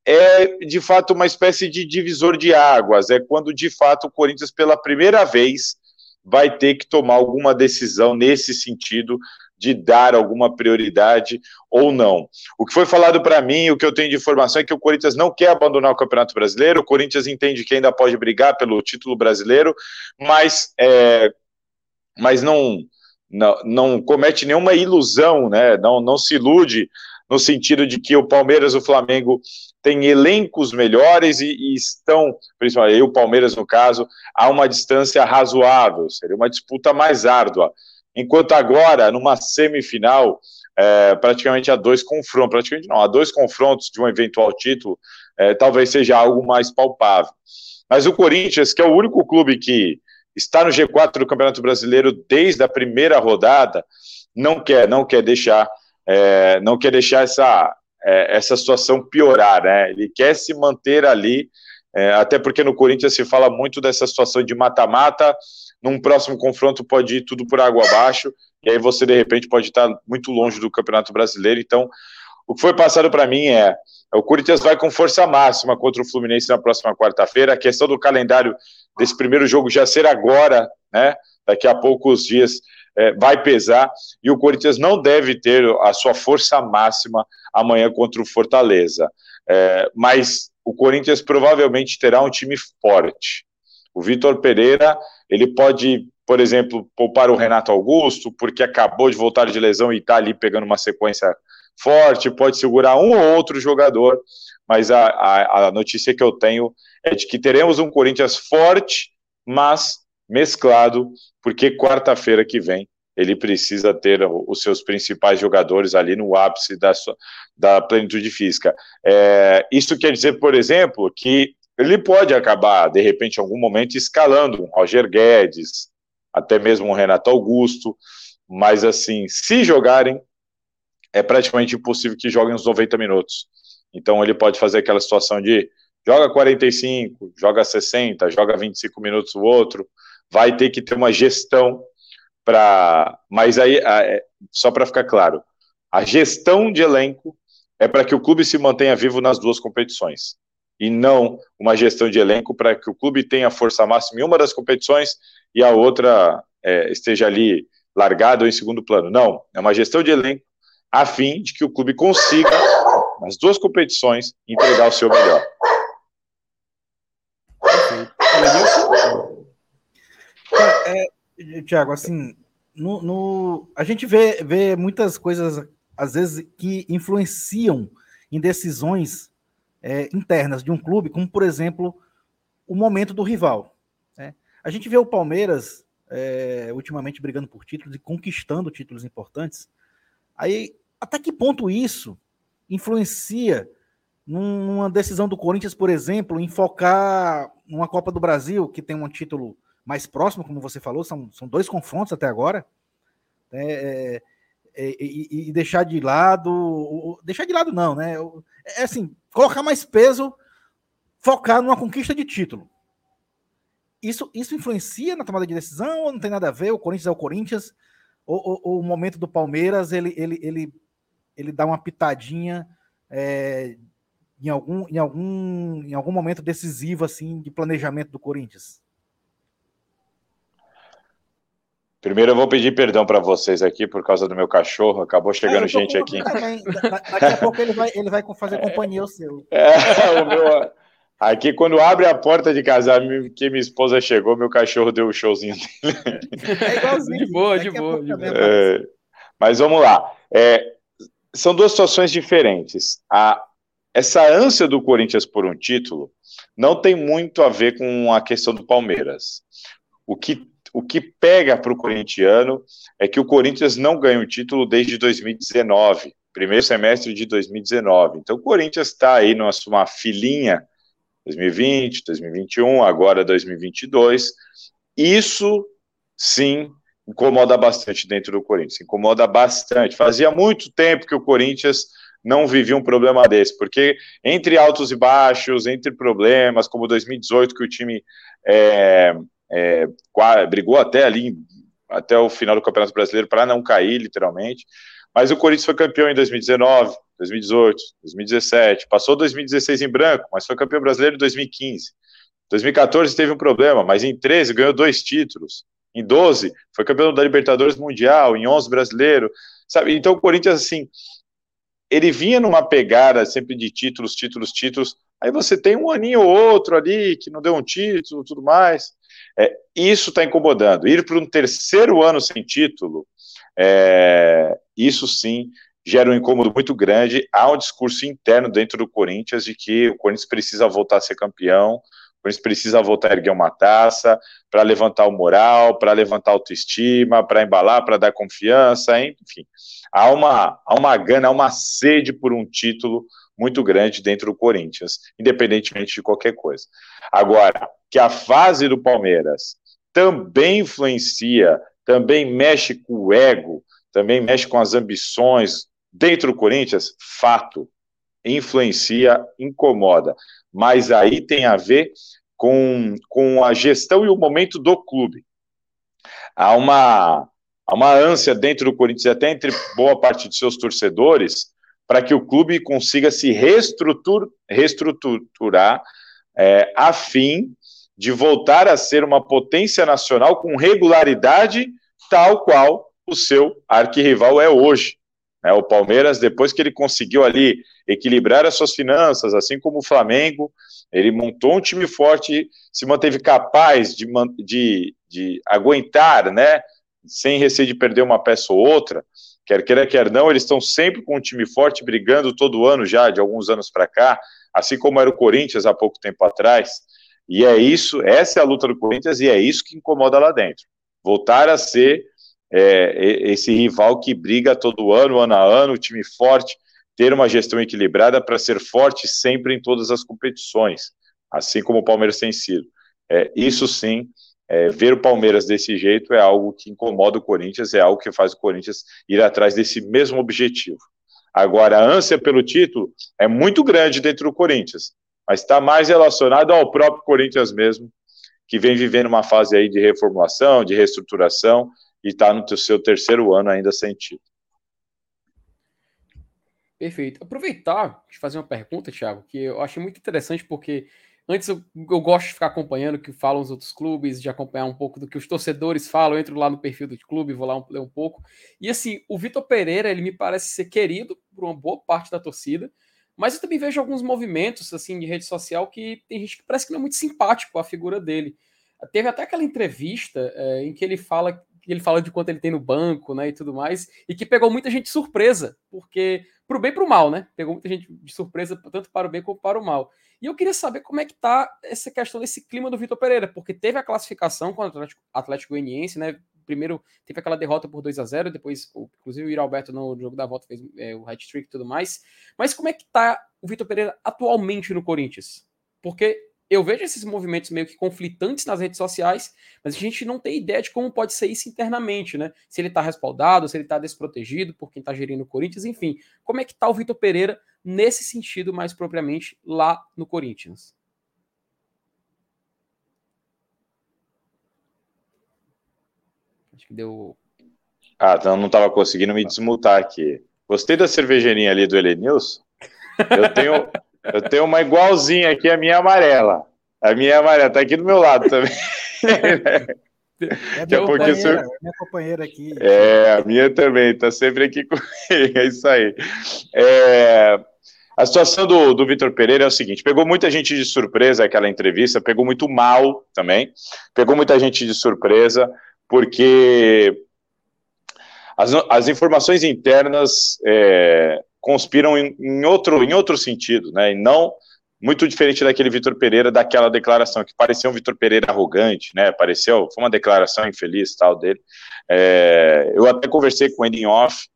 D: é de fato uma espécie de divisor de águas, é quando de fato o Corinthians pela primeira vez vai ter que tomar alguma decisão nesse sentido de dar alguma prioridade ou não. O que foi falado para mim, o que eu tenho de informação é que o Corinthians não quer abandonar o Campeonato Brasileiro, o Corinthians entende que ainda pode brigar pelo título brasileiro, mas, é, mas não, não, não comete nenhuma ilusão, né? não, não se ilude no sentido de que o Palmeiras e o Flamengo têm elencos melhores e, e, estão, principalmente o Palmeiras no caso, a uma distância razoável, seria uma disputa mais árdua enquanto agora, numa semifinal, é, praticamente há dois confrontos, praticamente não, há dois confrontos de um eventual título, é, talvez seja algo mais palpável. Mas o Corinthians, que é o único clube que está no G4 do Campeonato Brasileiro desde a primeira rodada, não quer, não quer deixar, é, não quer deixar essa, é, essa situação piorar, né? Ele quer se manter ali, é, até porque no Corinthians se fala muito dessa situação de mata-mata, num próximo confronto pode ir tudo por água abaixo, e aí você de repente pode estar muito longe do Campeonato Brasileiro. Então, o que foi passado para mim é: o Corinthians vai com força máxima contra o Fluminense na próxima quarta-feira. A questão do calendário desse primeiro jogo já ser agora, né? Daqui a poucos dias é, vai pesar, e o Corinthians não deve ter a sua força máxima amanhã contra o Fortaleza. É, mas o Corinthians provavelmente terá um time forte. O Vitor Pereira ele pode, por exemplo, poupar o Renato Augusto, porque acabou de voltar de lesão e está ali pegando uma sequência forte, pode segurar um ou outro jogador, mas a, a, a notícia que eu tenho é de que teremos um Corinthians forte, mas mesclado, porque quarta-feira que vem ele precisa ter os seus principais jogadores ali no ápice da, sua, da plenitude física. É, isso quer dizer, por exemplo, que ele pode acabar, de repente, em algum momento, escalando um Roger Guedes, até mesmo um Renato Augusto, mas assim, se jogarem, é praticamente impossível que joguem uns 90 minutos. Então ele pode fazer aquela situação de joga 45, joga 60, joga 25 minutos o outro, vai ter que ter uma gestão para. Mas aí, é, só para ficar claro, a gestão de elenco é para que o clube se mantenha vivo nas duas competições e não uma gestão de elenco para que o clube tenha força máxima em uma das competições e a outra é, esteja ali largada ou em segundo plano. Não, é uma gestão de elenco a fim de que o clube consiga, nas duas competições, entregar o seu melhor.
C: É, Tiago, assim, no, no, a gente vê, vê muitas coisas, às vezes, que influenciam em decisões é, internas de um clube, como por exemplo o momento do rival. Né? A gente vê o Palmeiras é, ultimamente brigando por títulos e conquistando títulos importantes. Aí, até que ponto isso influencia numa decisão do Corinthians, por exemplo, em focar numa Copa do Brasil, que tem um título mais próximo, como você falou, são, são dois confrontos até agora, né? é, é, e, e, deixar de lado, deixar de lado não, né? É assim, colocar mais peso focar numa conquista de título. Isso, isso influencia na tomada de decisão ou não tem nada a ver? O Corinthians é o Corinthians? Ou, ou, ou o momento do Palmeiras ele, ele, ele, ele dá uma pitadinha é, em, algum, em, algum, em algum momento decisivo assim de planejamento do Corinthians?
D: Primeiro eu vou pedir perdão para vocês aqui por causa do meu cachorro. Acabou chegando é, gente aqui.
C: Também. Daqui a pouco ele vai, ele vai fazer companhia ao seu.
D: É, o meu, aqui quando abre a porta de casa que minha esposa chegou, meu cachorro deu o showzinho dele.
B: É igualzinho. De boa, de boa. De boa.
D: É, mas vamos lá. É, são duas situações diferentes. A, essa ânsia do Corinthians por um título não tem muito a ver com a questão do Palmeiras. O que o que pega para o corintiano é que o Corinthians não ganha o título desde 2019, primeiro semestre de 2019. Então o Corinthians está aí numa uma filinha 2020, 2021, agora 2022. Isso sim incomoda bastante dentro do Corinthians, incomoda bastante. Fazia muito tempo que o Corinthians não vivia um problema desse, porque entre altos e baixos, entre problemas, como 2018, que o time é, é, brigou até ali, até o final do Campeonato Brasileiro, para não cair, literalmente. Mas o Corinthians foi campeão em 2019, 2018, 2017, passou 2016 em branco, mas foi campeão brasileiro em 2015. 2014 teve um problema, mas em 13 ganhou dois títulos. Em 12 foi campeão da Libertadores Mundial, em 11 brasileiro, sabe? Então o Corinthians assim, ele vinha numa pegada sempre de títulos, títulos, títulos. Aí você tem um aninho ou outro ali que não deu um título, tudo mais. É, isso está incomodando. Ir para um terceiro ano sem título, é, isso sim gera um incômodo muito grande. Há um discurso interno dentro do Corinthians de que o Corinthians precisa voltar a ser campeão, o Corinthians precisa voltar a erguer uma taça para levantar o moral, para levantar a autoestima, para embalar, para dar confiança, enfim. Há uma, há uma gana, há uma sede por um título muito grande dentro do Corinthians, independentemente de qualquer coisa. Agora, que a fase do Palmeiras também influencia, também mexe com o ego, também mexe com as ambições dentro do Corinthians, fato, influencia, incomoda. Mas aí tem a ver com, com a gestão e o momento do clube. Há uma, há uma ânsia dentro do Corinthians, até entre boa parte de seus torcedores, para que o clube consiga se reestrutur, reestruturar é, a fim de voltar a ser uma potência nacional com regularidade, tal qual o seu arquirrival é hoje. É, o Palmeiras, depois que ele conseguiu ali equilibrar as suas finanças, assim como o Flamengo, ele montou um time forte, se manteve capaz de, de, de aguentar, né, sem receio de perder uma peça ou outra, quer queira, quer não, eles estão sempre com um time forte, brigando todo ano já, de alguns anos para cá, assim como era o Corinthians há pouco tempo atrás. E é isso, essa é a luta do Corinthians e é isso que incomoda lá dentro. Voltar a ser é, esse rival que briga todo ano, ano a ano, time forte, ter uma gestão equilibrada para ser forte sempre em todas as competições, assim como o Palmeiras tem sido. É, isso sim é, ver o Palmeiras desse jeito é algo que incomoda o Corinthians, é algo que faz o Corinthians ir atrás desse mesmo objetivo. Agora, a ânsia pelo título é muito grande dentro do Corinthians, mas está mais relacionado ao próprio Corinthians mesmo, que vem vivendo uma fase aí de reformulação, de reestruturação, e está no seu terceiro ano ainda sem título.
B: Perfeito. Aproveitar de fazer uma pergunta, Thiago, que eu achei muito interessante, porque Antes eu, eu, gosto de ficar acompanhando o que falam os outros clubes, de acompanhar um pouco do que os torcedores falam. Eu entro lá no perfil do clube, vou lá ler um pouco. E assim, o Vitor Pereira, ele me parece ser querido por uma boa parte da torcida, mas eu também vejo alguns movimentos assim de rede social que tem gente que parece que não é muito simpático a figura dele. Teve até aquela entrevista é, em que ele fala ele fala de quanto ele tem no banco, né, e tudo mais, e que pegou muita gente de surpresa, porque pro bem e pro mal, né? Pegou muita gente de surpresa tanto para o bem como para o mal. E eu queria saber como é que tá essa questão desse clima do Vitor Pereira, porque teve a classificação com o Atlético, Atlético Goianiense, né? Primeiro teve aquela derrota por 2 a 0 depois, inclusive, o Iro Alberto no jogo da volta fez é, o hat-trick e tudo mais. Mas como é que tá o Vitor Pereira atualmente no Corinthians? Porque eu vejo esses movimentos meio que conflitantes nas redes sociais, mas a gente não tem ideia de como pode ser isso internamente, né? Se ele está respaldado, se ele está desprotegido por quem está gerindo o Corinthians, enfim. Como é que está o Vitor Pereira nesse sentido mais propriamente lá no Corinthians? Acho que deu.
D: Ah, então não estava conseguindo me desmutar aqui. Gostei da cervejeirinha ali do Elenilson. Eu tenho, eu tenho uma igualzinha aqui, a minha amarela. A minha amarela tá aqui do meu lado também.
C: É minha,
D: porque
C: companheira, é minha companheira aqui.
D: É, a minha também, tá sempre aqui comigo. É isso aí. É, a situação do, do Vitor Pereira é o seguinte: pegou muita gente de surpresa aquela entrevista, pegou muito mal também, pegou muita gente de surpresa, porque as, as informações internas é, conspiram em, em, outro, em outro sentido, né? E não muito diferente daquele Vitor Pereira, daquela declaração, que parecia um Vitor Pereira arrogante, né? Pareceu, foi uma declaração infeliz tal dele. É, eu até conversei com ele em off,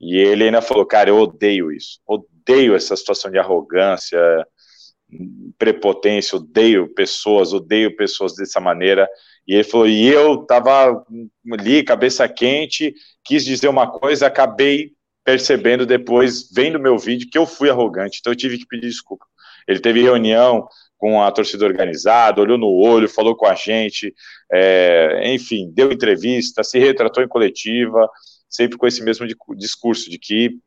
D: e ele ainda falou, cara, eu odeio isso, odeio essa situação de arrogância, prepotência, odeio pessoas, odeio pessoas dessa maneira. E ele falou, e eu tava ali, cabeça quente, quis dizer uma coisa, acabei percebendo depois, vendo meu vídeo, que eu fui arrogante, então eu tive que pedir desculpa. Ele teve reunião com a torcida organizada, olhou no olho, falou com a gente, é, enfim, deu entrevista, se retratou em coletiva, sempre com esse mesmo discurso de que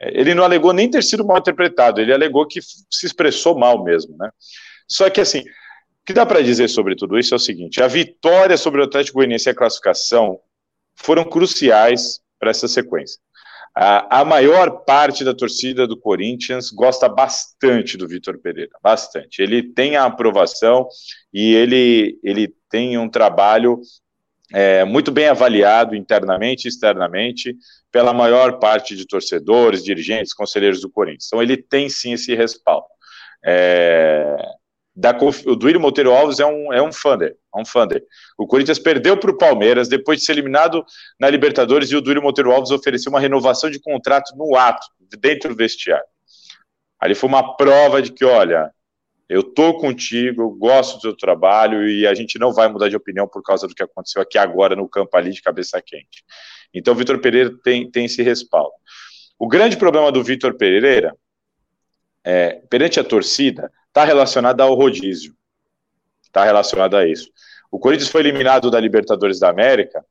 D: é, ele não alegou nem ter sido mal interpretado, ele alegou que se expressou mal mesmo, né? Só que assim, o que dá para dizer sobre tudo isso é o seguinte: a vitória sobre o Atlético Goianiense e a classificação foram cruciais para essa sequência. A, a, maior parte da torcida do Corinthians gosta bastante do Vitor Pereira, bastante. Ele tem a aprovação e ele, ele tem um trabalho é, muito bem avaliado internamente e externamente pela maior parte de torcedores, dirigentes, conselheiros do Corinthians. Então ele tem sim esse respaldo. É, da, o Duílio Monteiro Alves é um, é um funder, é um funder. O Corinthians perdeu para o Palmeiras depois de ser eliminado na Libertadores e o Duílio Monteiro Alves ofereceu uma renovação de contrato no ato, dentro do vestiário. Ali foi uma prova de que, olha, eu tô contigo, eu gosto do seu trabalho e a gente não vai mudar de opinião por causa do que aconteceu aqui agora no campo ali de cabeça quente. Então o Vitor Pereira tem, tem esse respaldo. O grande problema do Vitor Pereira, é, perante a torcida, está relacionada ao rodízio. Está relacionada a isso. O Corinthians foi eliminado da Libertadores da América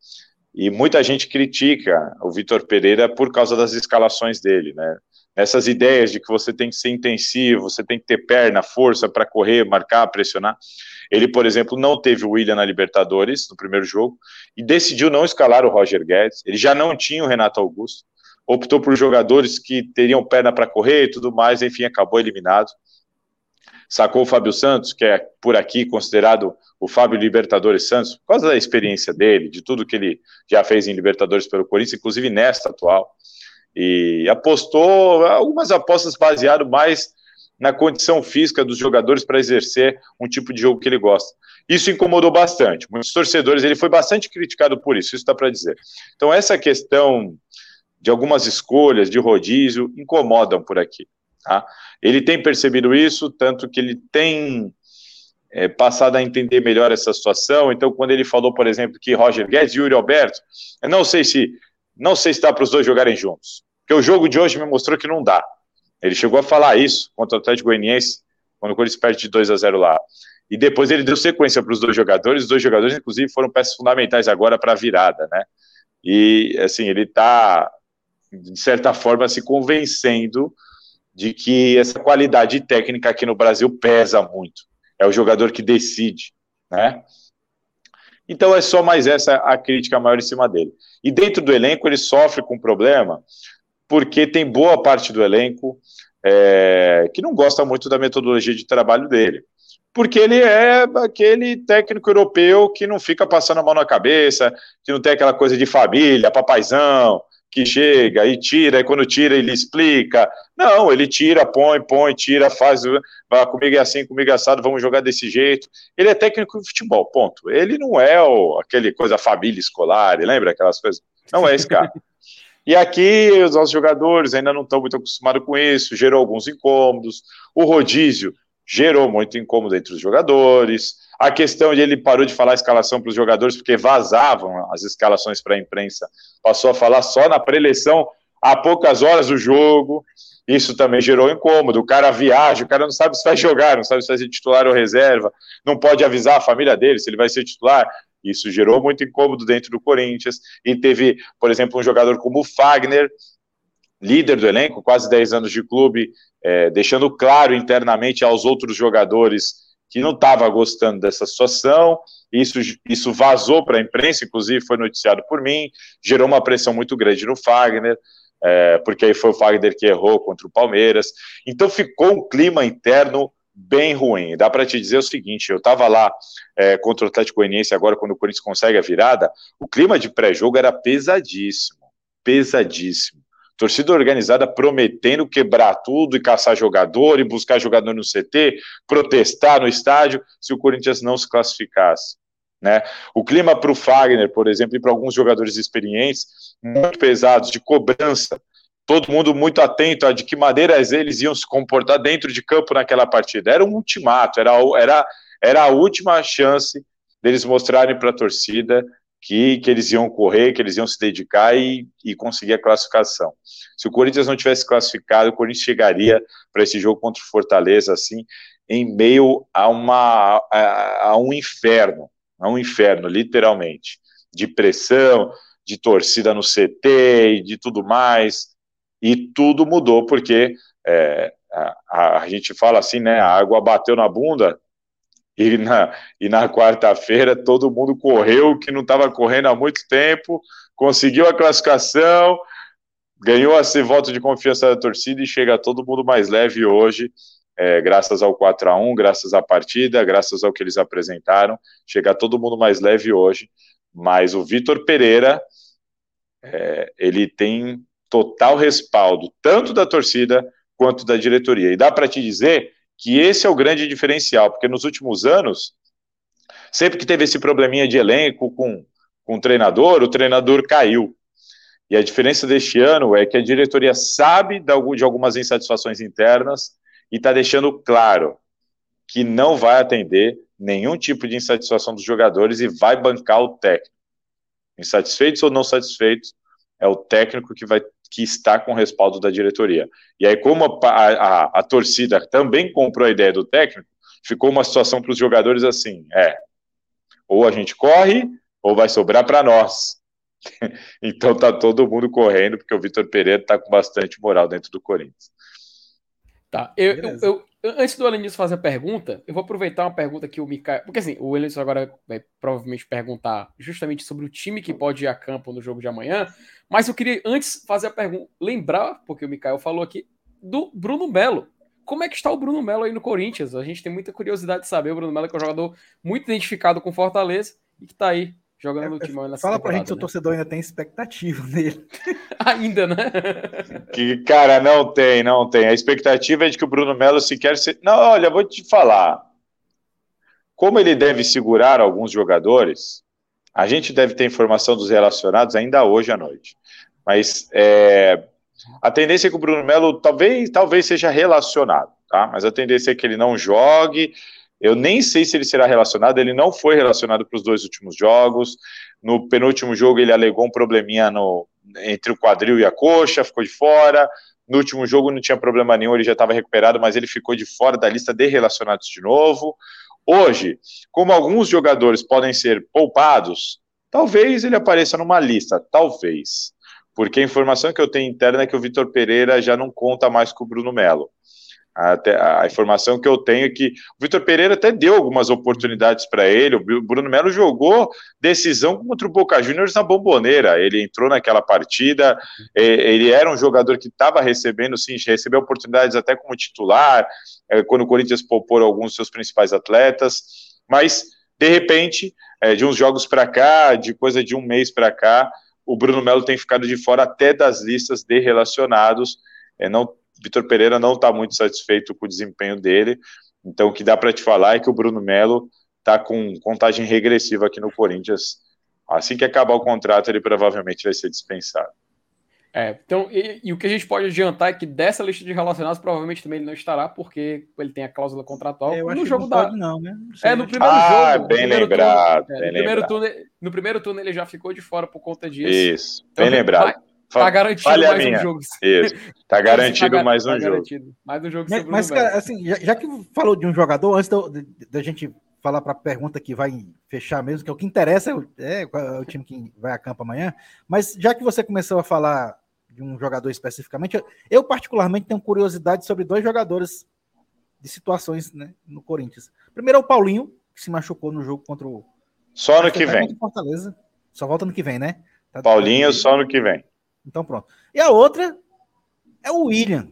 D: e muita gente critica o Vitor Pereira por causa das escalações dele, né? Essas ideias de que você tem que ser intensivo, você tem que ter perna, força para correr, marcar, pressionar. Ele, por exemplo, não teve o William na Libertadores no primeiro jogo e decidiu não escalar o Roger Guedes. Ele já não tinha o Renato Augusto, optou por jogadores que teriam perna para correr e tudo mais, enfim, acabou eliminado sacou o Fábio Santos, que é por aqui considerado o Fábio Libertadores Santos, por causa da experiência dele, de tudo que ele já fez em Libertadores pelo Corinthians, inclusive nesta atual, e apostou algumas apostas baseado mais na condição física dos jogadores para exercer um tipo de jogo que ele gosta. Isso incomodou bastante. Muitos torcedores, ele foi bastante criticado por isso, isso dá para dizer. Então, essa questão de algumas escolhas de rodízio incomodam por aqui. Tá? Ele tem percebido isso, tanto que ele tem é, passado a entender melhor essa situação. Então, quando ele falou, por exemplo, que Roger Guedes e Yuri Alberto, eu não sei se não sei se dá para os dois jogarem juntos, porque o jogo de hoje me mostrou que não dá. Ele chegou a falar isso contra o Atlético Goianiense, quando o Corinthians perde de 2 a 0 lá. E depois ele deu sequência para os dois jogadores, os dois jogadores, inclusive, foram peças fundamentais agora para a virada, né? E, assim, ele está, de certa forma, se convencendo de que essa qualidade técnica aqui no Brasil pesa muito. É o jogador que decide, né? Então é só mais essa a crítica maior em cima dele. E dentro do elenco ele sofre com um problema, porque tem boa parte do elenco é, que não gosta muito da metodologia de trabalho dele. Porque ele é aquele técnico europeu que não fica passando a mão na cabeça, que não tem aquela coisa de família, papaizão, que chega e tira, e quando tira ele explica. Não, ele tira, põe, põe, tira, faz, vai, comigo é assim, comigo é assado, vamos jogar desse jeito. Ele é técnico de futebol, ponto. Ele não é o, aquele coisa família escolar, lembra aquelas coisas? Não é esse cara. E aqui os nossos jogadores ainda não estão muito acostumados com isso, gerou alguns incômodos. O rodízio gerou muito incômodo entre os jogadores. A questão de ele parou de falar a escalação para os jogadores porque vazavam as escalações para a imprensa, passou a falar só na preleção há poucas horas do jogo. Isso também gerou incômodo. O cara viaja, o cara não sabe se vai jogar, não sabe se vai ser titular ou reserva, não pode avisar a família dele se ele vai ser titular. Isso gerou muito incômodo dentro do Corinthians. E teve, por exemplo, um jogador como o Fagner, líder do elenco, quase 10 anos de clube, é, deixando claro internamente aos outros jogadores que não estava gostando dessa situação. Isso, isso vazou para a imprensa, inclusive foi noticiado por mim, gerou uma pressão muito grande no Fagner, é, porque aí foi o Fagner que errou contra o Palmeiras. Então ficou um clima interno bem ruim. Dá para te dizer o seguinte: eu estava lá é, contra o Atlético Goianiense agora, quando o Corinthians consegue a virada, o clima de pré-jogo era pesadíssimo, pesadíssimo. Torcida organizada prometendo quebrar tudo e caçar jogador e buscar jogador no CT, protestar no estádio se o Corinthians não se classificasse. Né? O clima para o Fagner, por exemplo, e para alguns jogadores experientes, muito pesados, de cobrança, todo mundo muito atento a de que maneiras eles iam se comportar dentro de campo naquela partida. Era um ultimato, era, era, era a última chance deles mostrarem para a torcida que, que eles iam correr, que eles iam se dedicar e, e conseguir a classificação. Se o Corinthians não tivesse classificado, o Corinthians chegaria para esse jogo contra o Fortaleza assim, em meio a, uma, a, a um inferno, a um inferno, literalmente, de pressão, de torcida no CT e de tudo mais, e tudo mudou porque é, a, a, gente fala assim, né, a água bateu na bunda, e na, e na quarta-feira todo mundo correu, que não estava correndo há muito tempo, conseguiu a classificação, ganhou esse voto de confiança da torcida e chega todo mundo mais leve hoje, é, graças ao 4 a 1 graças à partida, graças ao que eles apresentaram, chega todo mundo mais leve hoje, mas o Vitor Pereira, é, ele tem total respaldo, tanto da torcida quanto da diretoria, e dá para te dizer que esse é o grande diferencial, porque nos últimos anos, sempre que teve esse probleminha de elenco com, com o treinador, o treinador caiu. E a diferença deste ano é que a diretoria sabe de algumas insatisfações internas e está deixando claro que não vai atender nenhum tipo de insatisfação dos jogadores e vai bancar o técnico. Insatisfeitos ou não satisfeitos, é o técnico que vai que está com o respaldo da diretoria. E aí, como a, a, a torcida também comprou a ideia do técnico, ficou uma situação para os jogadores assim: é, ou a gente corre, ou vai sobrar para nós. então tá todo mundo correndo, porque o Vitor Pereira está com bastante moral dentro do Corinthians.
B: Tá, eu, eu, eu, antes do Elenilson fazer a pergunta, eu vou aproveitar uma pergunta que o Mikael. Porque assim, o Elenilson agora vai provavelmente perguntar justamente sobre o time que pode ir a campo no jogo de amanhã. Mas eu queria antes fazer a pergunta, lembrar, porque o Mikael falou aqui, do Bruno Melo. Como é que está o Bruno Melo aí no Corinthians? A gente tem muita curiosidade de saber. O Bruno Melo é um jogador muito identificado com Fortaleza e que está aí jogando no
C: Timão nessa Fala pra gente se o né? torcedor ainda tem expectativa nele.
B: ainda, né?
D: que, cara, não tem, não tem. A expectativa é de que o Bruno Melo sequer se. Não, olha, vou te falar. Como ele deve segurar alguns jogadores, a gente deve ter informação dos relacionados ainda hoje à noite. Mas é, a tendência é que o Bruno Melo talvez, talvez seja relacionado, tá? Mas a tendência é que ele não jogue eu nem sei se ele será relacionado, ele não foi relacionado para os dois últimos jogos. No penúltimo jogo, ele alegou um probleminha no, entre o quadril e a coxa, ficou de fora. No último jogo não tinha problema nenhum, ele já estava recuperado, mas ele ficou de fora da lista de relacionados de novo. Hoje, como alguns jogadores podem ser poupados, talvez ele apareça numa lista, talvez. Porque a informação que eu tenho interna é que o Vitor Pereira já não conta mais com o Bruno Melo. Até a informação que eu tenho é que o Vitor Pereira até deu algumas oportunidades para ele. O Bruno Melo jogou decisão contra o Boca Juniors na bomboneira. Ele entrou naquela partida. Ele era um jogador que estava recebendo, sim, recebeu oportunidades até como titular, é, quando o Corinthians poupou alguns dos seus principais atletas. Mas, de repente, é, de uns jogos para cá, de coisa de um mês para cá, o Bruno Melo tem ficado de fora até das listas de relacionados. É, não Vitor Pereira não está muito satisfeito com o desempenho dele. Então, o que dá para te falar é que o Bruno Melo está com contagem regressiva aqui no Corinthians. Assim que acabar o contrato, ele provavelmente vai ser dispensado.
B: É, então, e, e, o que a gente pode adiantar é que dessa lista de relacionados, provavelmente também ele não estará, porque ele tem a cláusula contratual.
C: É, no jogo da. Pode, não, né?
B: Não é, no primeiro
D: ah,
B: jogo.
D: bem lembrado.
B: Turno,
D: é, bem
B: no, primeiro
D: lembrado.
B: Turno, no primeiro turno ele já ficou de fora por conta disso.
D: Isso, então, bem lembrado. Vai,
B: Tá garantido mais minha. um jogo.
D: Isso. Tá garantido tá, mais um tá jogo.
B: Mais um jogo
C: Mas, mas cara, assim, já, já, que falou de um jogador, antes da gente falar para a pergunta que vai fechar mesmo, que é o que interessa, é o, é, é o time que vai a campo amanhã. Mas já que você começou a falar de um jogador especificamente, eu, eu particularmente tenho curiosidade sobre dois jogadores de situações né, no Corinthians. Primeiro é o Paulinho, que se machucou no jogo contra o.
D: Só no que vem.
C: Fortaleza. Só volta no que vem, né?
D: Tá Paulinho só no que vem.
C: Então pronto. E a outra é o William.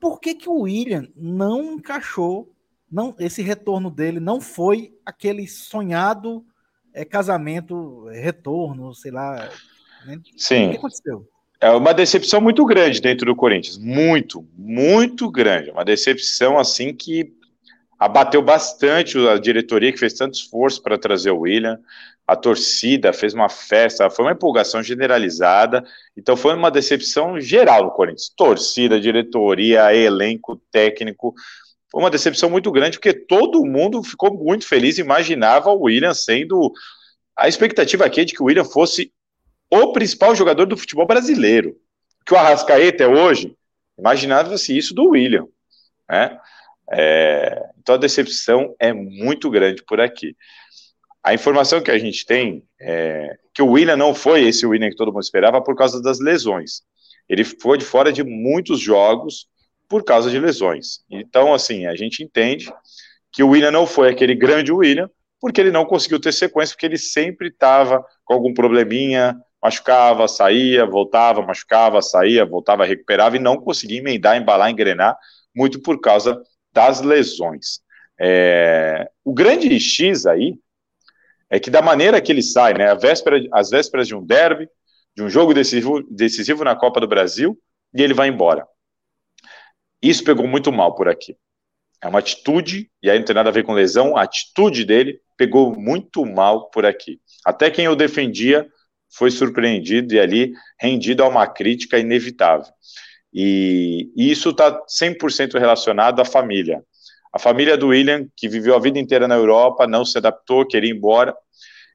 C: Por que, que o William não encaixou não, esse retorno dele não foi aquele sonhado é, casamento, retorno, sei lá.
D: Né? Sim. O que aconteceu? É uma decepção muito grande dentro do Corinthians. Muito, muito grande. Uma decepção assim que abateu bastante a diretoria que fez tanto esforço para trazer o William. A torcida fez uma festa, foi uma empolgação generalizada. Então foi uma decepção geral no Corinthians. Torcida, diretoria, elenco, técnico foi uma decepção muito grande, porque todo mundo ficou muito feliz, imaginava o William sendo. A expectativa aqui é de que o William fosse o principal jogador do futebol brasileiro. Que o Arrascaeta é hoje, imaginava-se isso do William. Né? É, então a decepção é muito grande por aqui. A informação que a gente tem é que o William não foi esse William que todo mundo esperava por causa das lesões. Ele foi de fora de muitos jogos, por causa de lesões. Então, assim, a gente entende que o William não foi aquele grande William, porque ele não conseguiu ter sequência, porque ele sempre estava com algum probleminha, machucava, saía, voltava, machucava, saía, voltava, recuperava e não conseguia emendar, embalar, engrenar, muito por causa das lesões. É... O grande X aí é que da maneira que ele sai, né, a véspera, as vésperas de um derby, de um jogo decisivo, decisivo na Copa do Brasil, e ele vai embora. Isso pegou muito mal por aqui. É uma atitude, e aí não tem nada a ver com lesão, a atitude dele pegou muito mal por aqui. Até quem eu defendia foi surpreendido e ali rendido a uma crítica inevitável. E, e isso está 100% relacionado à família. A família do William, que viveu a vida inteira na Europa, não se adaptou, queria ir embora.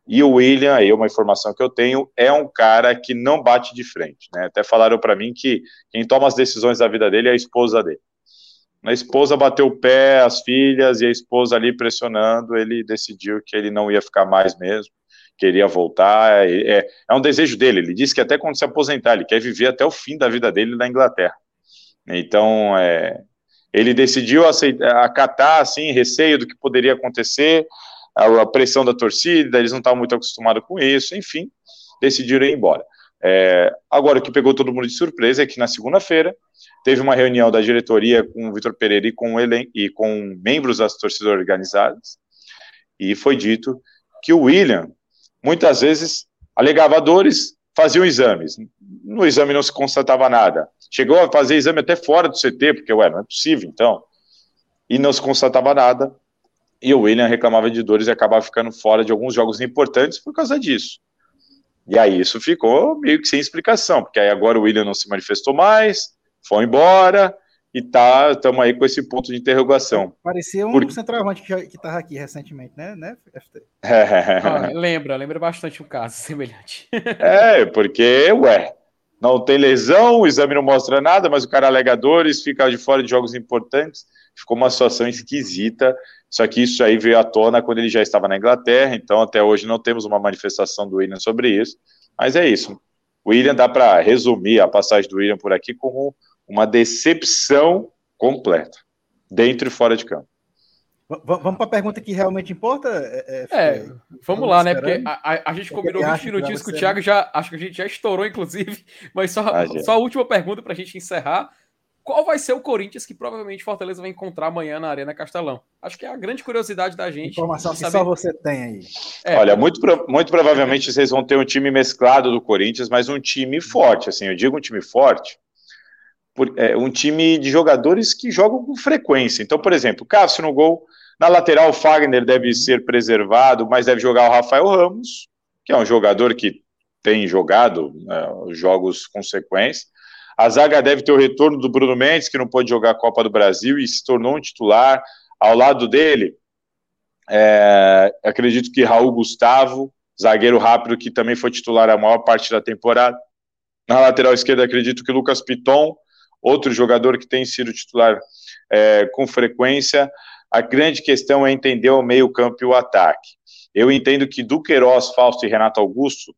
D: E o William, aí uma informação que eu tenho, é um cara que não bate de frente. Né? Até falaram para mim que quem toma as decisões da vida dele é a esposa dele. A esposa bateu o pé, as filhas, e a esposa ali pressionando, ele decidiu que ele não ia ficar mais mesmo, queria voltar. É, é, é um desejo dele. Ele disse que até quando se aposentar, ele quer viver até o fim da vida dele na Inglaterra. Então, é, ele decidiu aceitar, acatar, assim, receio do que poderia acontecer, a, pressão da torcida, eles não estavam muito acostumados com isso, enfim, decidiram ir embora. É, agora, o que pegou todo mundo de surpresa é que na segunda-feira teve uma reunião da diretoria com o Vitor Pereira e com, ele, e com membros das torcidas organizadas, e foi dito que o William, muitas vezes, alegava dores, faziam exames. No exame não se constatava nada. Chegou a fazer exame até fora do CT, porque, ué, não é possível, então. E não se constatava nada e o William reclamava de dores e acabava ficando fora de alguns jogos importantes por causa disso. E aí isso ficou meio que sem explicação, porque aí agora o William não se manifestou mais, foi embora e tá, estamos aí com esse ponto de interrogação.
C: Parecia um Por... centroavante que estava aqui recentemente, né, né FT?
B: ah, lembra, lembra bastante um caso semelhante.
D: é, porque, ué, não tem lesão, o exame não mostra nada, mas o cara alega dores, fica de fora de jogos importantes, ficou uma situação esquisita só que isso aí veio à tona quando ele já estava na Inglaterra, então até hoje não temos uma manifestação do William sobre isso. Mas é isso. O William dá para resumir a passagem do William por aqui como uma decepção completa, dentro e fora de campo.
C: Vamos para a pergunta que realmente importa?
B: É, é, é vamos lá, né? Porque a, a, a gente combinou 20 minutinhos com o Thiago, já, acho que a gente já estourou, inclusive. Mas só, ah, só a última pergunta para a gente encerrar qual vai ser o Corinthians que provavelmente Fortaleza vai encontrar amanhã na Arena Castelão. Acho que é a grande curiosidade da gente.
C: Informação que saber... só você tem aí.
D: É. Olha, muito, muito provavelmente vocês vão ter um time mesclado do Corinthians, mas um time forte. Assim, eu digo um time forte, por, é, um time de jogadores que jogam com frequência. Então, por exemplo, Cássio no gol, na lateral o Fagner deve ser preservado, mas deve jogar o Rafael Ramos, que é um jogador que tem jogado né, jogos com sequência. A zaga deve ter o retorno do Bruno Mendes, que não pode jogar a Copa do Brasil e se tornou um titular. Ao lado dele, é, acredito que Raul Gustavo, zagueiro rápido, que também foi titular a maior parte da temporada. Na lateral esquerda, acredito que Lucas Piton, outro jogador que tem sido titular é, com frequência. A grande questão é entender o meio-campo e o ataque. Eu entendo que Duqueiroz, Fausto e Renato Augusto,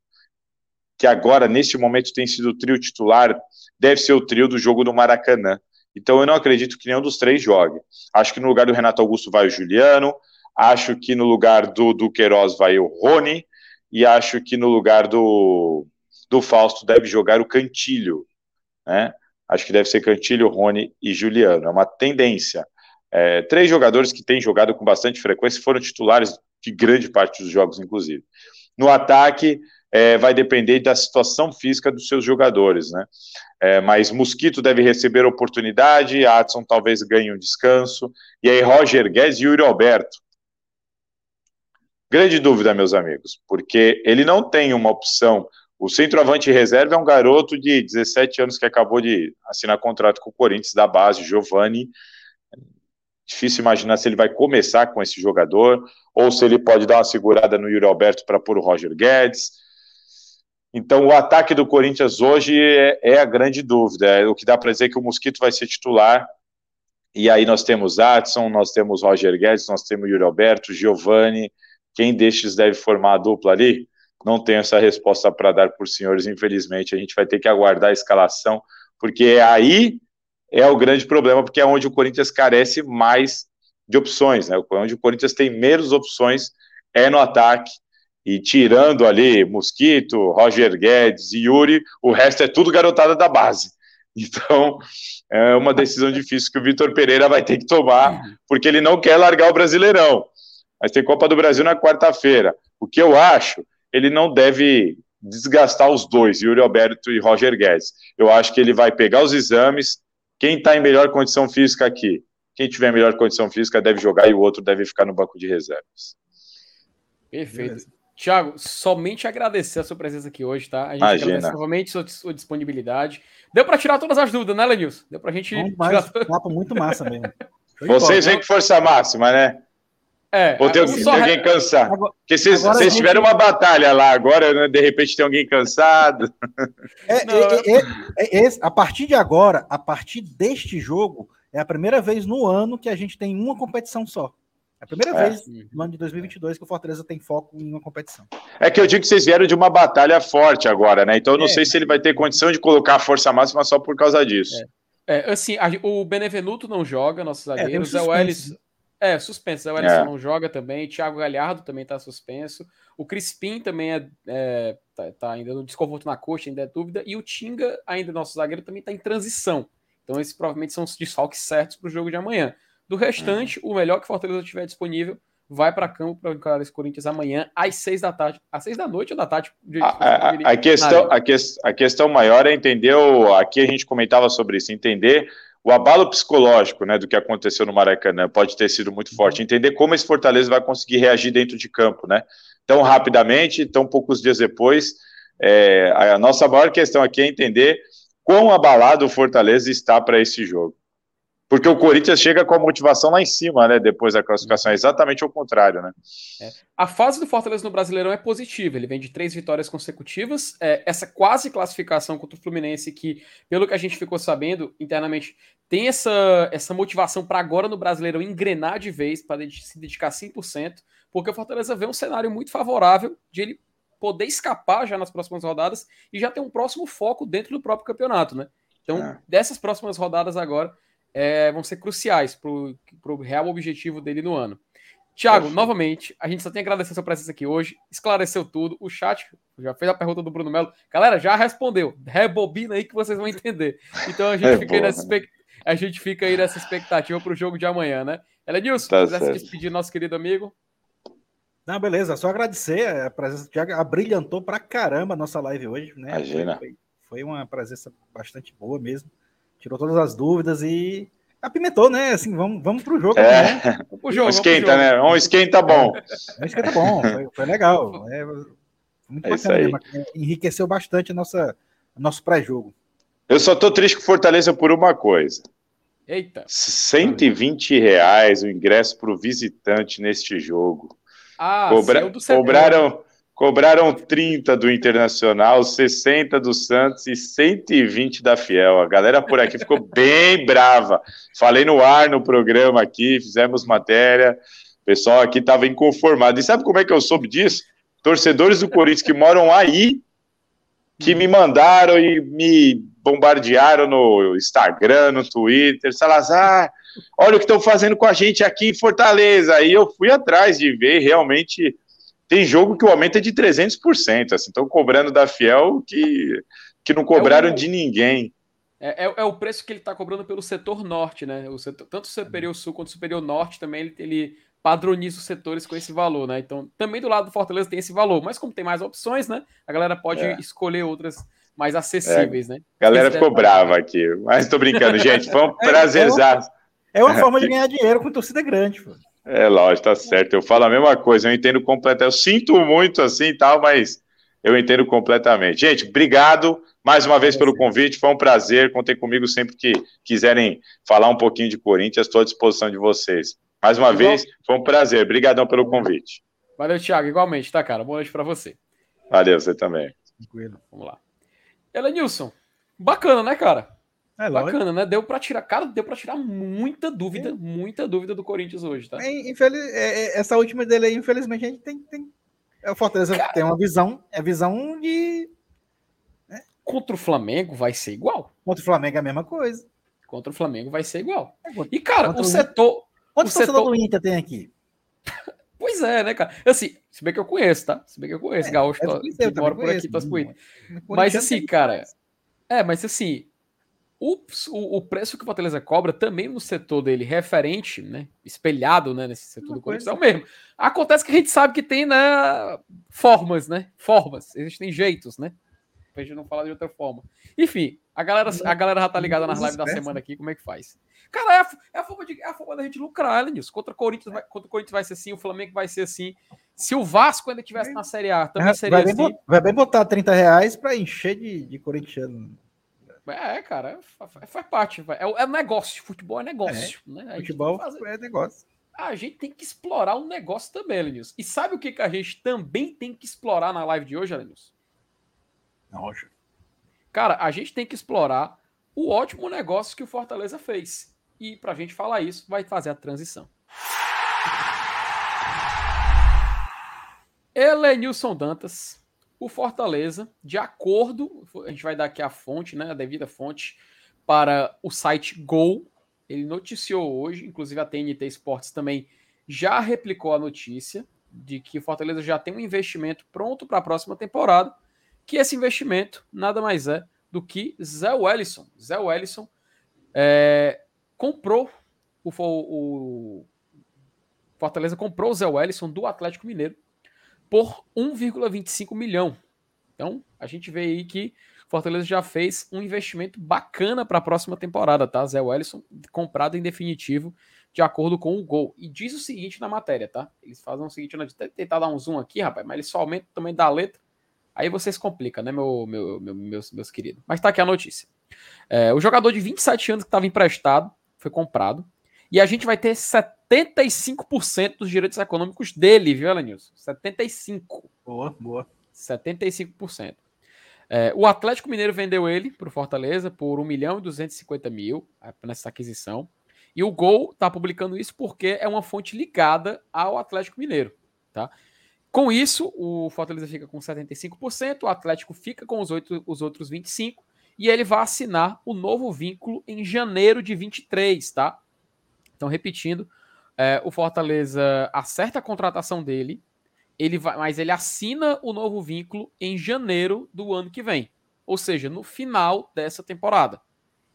D: que agora, neste momento, tem sido o trio titular, deve ser o trio do jogo do Maracanã. Então eu não acredito que nenhum dos três jogue. Acho que no lugar do Renato Augusto vai o Juliano, acho que no lugar do, do Queiroz vai o Rony, e acho que no lugar do, do Fausto deve jogar o Cantilho. Né? Acho que deve ser Cantilho, Rony e Juliano. É uma tendência. É, três jogadores que têm jogado com bastante frequência foram titulares de grande parte dos jogos, inclusive. No ataque, é, vai depender da situação física dos seus jogadores, né? É, mas Mosquito deve receber oportunidade, Adson talvez ganhe um descanso, e aí Roger Guedes e Yuri Alberto. Grande dúvida, meus amigos, porque ele não tem uma opção. O centroavante reserva é um garoto de 17 anos que acabou de assinar contrato com o Corinthians da base, Giovanni. Difícil imaginar se ele vai começar com esse jogador, ou se ele pode dar uma segurada no Yuri Alberto para pôr o Roger Guedes. Então, o ataque do Corinthians hoje é, é a grande dúvida. É, o que dá para dizer é que o Mosquito vai ser titular. E aí nós temos Adson, nós temos Roger Guedes, nós temos Yuri Alberto, Giovanni. Quem destes deve formar a dupla ali? Não tenho essa resposta para dar por senhores, infelizmente. A gente vai ter que aguardar a escalação, porque aí é o grande problema, porque é onde o Corinthians carece mais de opções, né? Onde o Corinthians tem menos opções é no ataque e tirando ali Mosquito, Roger Guedes e Yuri, o resto é tudo garotada da base. Então, é uma decisão difícil que o Vitor Pereira vai ter que tomar, porque ele não quer largar o Brasileirão. Mas tem Copa do Brasil na quarta-feira. O que eu acho, ele não deve desgastar os dois, Yuri Alberto e Roger Guedes. Eu acho que ele vai pegar os exames. Quem está em melhor condição física aqui? Quem tiver melhor condição física deve jogar e o outro deve ficar no banco de reservas.
B: Perfeito. Beleza. Tiago, somente agradecer a sua presença aqui hoje, tá? A gente
D: Imagina.
B: agradece novamente a sua, sua disponibilidade. Deu para tirar todas as dúvidas, né, Lenilson? Deu para a gente
C: Bom, tirar... um papo muito massa mesmo.
D: Vocês vêm com força máxima, né?
B: É,
D: Ou tem, tem alguém cansado. Porque vocês, vocês gente... tiveram uma batalha lá, agora né, de repente tem alguém cansado.
C: É, é, é, é, a partir de agora, a partir deste jogo, é a primeira vez no ano que a gente tem uma competição só. É a primeira é. vez no ano de 2022 que o Fortaleza tem foco em uma competição.
D: É que eu digo que vocês vieram de uma batalha forte agora, né? Então eu não é. sei se ele vai ter condição de colocar a força máxima só por causa disso.
B: É, é assim, a, o Benevenuto não joga, nossos zagueiros. É, o Ellis. É, suspenso. Zé Wellison não joga também. Thiago Galhardo também tá suspenso. O Crispim também é, é tá, tá, ainda no desconforto na coxa, ainda é dúvida. E o Tinga, ainda nosso zagueiro, também tá em transição. Então, esses provavelmente são os desfalques certos para o jogo de amanhã. Do restante, uhum. o melhor que Fortaleza tiver disponível vai para campo para encarar esse Corinthians amanhã às seis da tarde. Às seis da noite ou da tarde?
D: A, a, a, questão, a, que, a questão maior é entender, o, aqui a gente comentava sobre isso, entender o abalo psicológico né, do que aconteceu no Maracanã pode ter sido muito forte. Uhum. Entender como esse Fortaleza vai conseguir reagir dentro de campo, né? Tão rapidamente, tão poucos dias depois. É, a nossa maior questão aqui é entender quão abalado o Fortaleza está para esse jogo. Porque o Corinthians chega com a motivação lá em cima, né? Depois da classificação. É exatamente o contrário, né?
B: É. A fase do Fortaleza no Brasileirão é positiva. Ele vem de três vitórias consecutivas. É, essa quase classificação contra o Fluminense, que, pelo que a gente ficou sabendo internamente, tem essa, essa motivação para agora no Brasileirão engrenar de vez, para se dedicar 100%, porque o Fortaleza vê um cenário muito favorável de ele poder escapar já nas próximas rodadas e já ter um próximo foco dentro do próprio campeonato, né? Então, é. dessas próximas rodadas agora é, vão ser cruciais para o real objetivo dele no ano. Tiago, novamente, a gente só tem que agradecer a sua presença aqui hoje, esclareceu tudo. O chat já fez a pergunta do Bruno Melo. Galera, já respondeu. Rebobina aí que vocês vão entender. Então a gente, é fica, aí nessa, a gente fica aí nessa expectativa para o jogo de amanhã, né? Elenilson, tá quiser se despedir nosso querido amigo.
C: Não, beleza, só agradecer a presença do Thiago. Abrilhantou pra caramba a nossa live hoje, né?
D: Imagina.
C: Foi, foi uma presença bastante boa mesmo tirou todas as dúvidas e apimentou, né? Assim, vamos, vamos pro jogo.
D: É, né? pro jogo, esquenta, né? Um esquenta bom.
C: É, um esquenta bom, foi, foi legal. É, muito é bacana, mesmo. enriqueceu bastante a nossa, nosso pré-jogo.
D: Eu só tô triste com Fortaleza por uma coisa.
B: Eita.
D: 120 reais o ingresso para o visitante neste jogo.
B: Ah,
D: Cobra... cobraram, Cobraram 30 do Internacional, 60 do Santos e 120 da Fiel. A galera por aqui ficou bem brava. Falei no ar no programa aqui, fizemos matéria. O pessoal aqui estava inconformado. E sabe como é que eu soube disso? Torcedores do Corinthians que moram aí, que me mandaram e me bombardearam no Instagram, no Twitter. Salazar, olha o que estão fazendo com a gente aqui em Fortaleza. Aí eu fui atrás de ver, realmente tem jogo que o aumento é de 300%, assim, estão cobrando da Fiel que, que não cobraram é o, de ninguém.
B: É, é, é, o preço que ele está cobrando pelo setor norte, né? O setor, tanto o Superior Sul quanto o Superior Norte também ele, ele padroniza os setores com esse valor, né? Então, também do lado do Fortaleza tem esse valor, mas como tem mais opções, né? A galera pode é. escolher outras mais acessíveis,
D: é.
B: né?
D: A galera ficou brava aqui, mas tô brincando, gente. Foi um é, prazerzaço.
C: É uma forma de ganhar dinheiro com torcida grande, pô.
D: É lógico, tá certo. Eu falo a mesma coisa, eu entendo completamente. Eu sinto muito assim e tal, mas eu entendo completamente. Gente, obrigado mais uma vez pelo convite. Foi um prazer. Contem comigo sempre que quiserem falar um pouquinho de Corinthians. Estou à disposição de vocês. Mais uma Igual... vez, foi um prazer. Obrigadão pelo convite.
B: Valeu, Thiago. Igualmente, tá, cara? Boa noite para você.
D: Valeu, você também.
B: Tranquilo. Vamos lá. Elenilson, bacana, né, cara? É bacana, né? Deu para tirar, cara, deu para tirar muita dúvida, é. muita dúvida do Corinthians hoje, tá?
C: É, infeliz... É, é, essa última dele aí, infelizmente, a gente tem, tem... É o Fortaleza cara... tem uma visão, é visão de
B: né? contra o Flamengo vai ser igual.
C: Contra o Flamengo é a mesma coisa.
B: Contra o Flamengo vai ser igual. E cara, o setor
C: Quantos o setor do Inter tem aqui?
B: Pois é, né, cara? Assim, se bem que eu conheço, tá? Se bem que eu conheço, é, Gaúcho, é que mora por aqui, tá Mas assim, cara, é, mas assim, o, o, o, preço que o Fortaleza cobra também no setor dele, referente, né? Espelhado né, nesse setor Uma do Corinthians, é o mesmo. Acontece que a gente sabe que tem né, formas, né? Formas, existem jeitos, né? Pra gente não falar de outra forma. Enfim, a galera, a galera já tá ligada nas lives da semana aqui, como é que faz? Cara, é a, é a, forma, de, é a forma da gente lucrar, Elenilson. Contra o Corinthians, vai, contra o Corinthians vai ser assim, o Flamengo vai ser assim. Se o Vasco ainda tivesse na Série A, também seria
C: vai
B: assim.
C: Bem, vai bem botar 30 reais pra encher de, de corintiano.
B: É, cara, faz parte. É, é negócio. Futebol é negócio. É, né?
C: Futebol é negócio.
B: A gente tem que explorar o um negócio também, Elenilson. E sabe o que, que a gente também tem que explorar na live de hoje, Elenilson?
C: Nossa.
B: Cara, a gente tem que explorar o ótimo negócio que o Fortaleza fez. E para a gente falar isso, vai fazer a transição. Elenilson Dantas, o Fortaleza, de acordo, a gente vai dar aqui a fonte, né, a devida fonte, para o site Gol. Ele noticiou hoje, inclusive a TNT Esportes também já replicou a notícia de que o Fortaleza já tem um investimento pronto para a próxima temporada, que esse investimento nada mais é do que Zé Wellison. Zé Wellison é, comprou o, o, Fortaleza comprou o Zé Wellison do Atlético Mineiro por 1,25 milhão. Então, a gente vê aí que Fortaleza já fez um investimento bacana para a próxima temporada, tá? Zé Wellison comprado em definitivo de acordo com o gol. E diz o seguinte na matéria, tá? Eles fazem o seguinte, eu tentar dar um zoom aqui, rapaz, mas eles só aumentam também da letra. Aí vocês complicam, né, meu, meu, meu, meus, meus queridos? Mas tá aqui a notícia. É, o jogador de 27 anos que estava emprestado foi comprado. E a gente vai ter 75% dos direitos econômicos dele, viu, Elenilson? 75%.
C: Boa, boa.
B: 75%. É, o Atlético Mineiro vendeu ele para o Fortaleza por 1 milhão e 250 mil nessa aquisição. E o Gol está publicando isso porque é uma fonte ligada ao Atlético Mineiro. Tá? Com isso, o Fortaleza fica com 75%, o Atlético fica com os, 8, os outros 25%, e ele vai assinar o novo vínculo em janeiro de 23, tá? Então, repetindo, é, o Fortaleza acerta a contratação dele, ele vai, mas ele assina o novo vínculo em janeiro do ano que vem, ou seja, no final dessa temporada.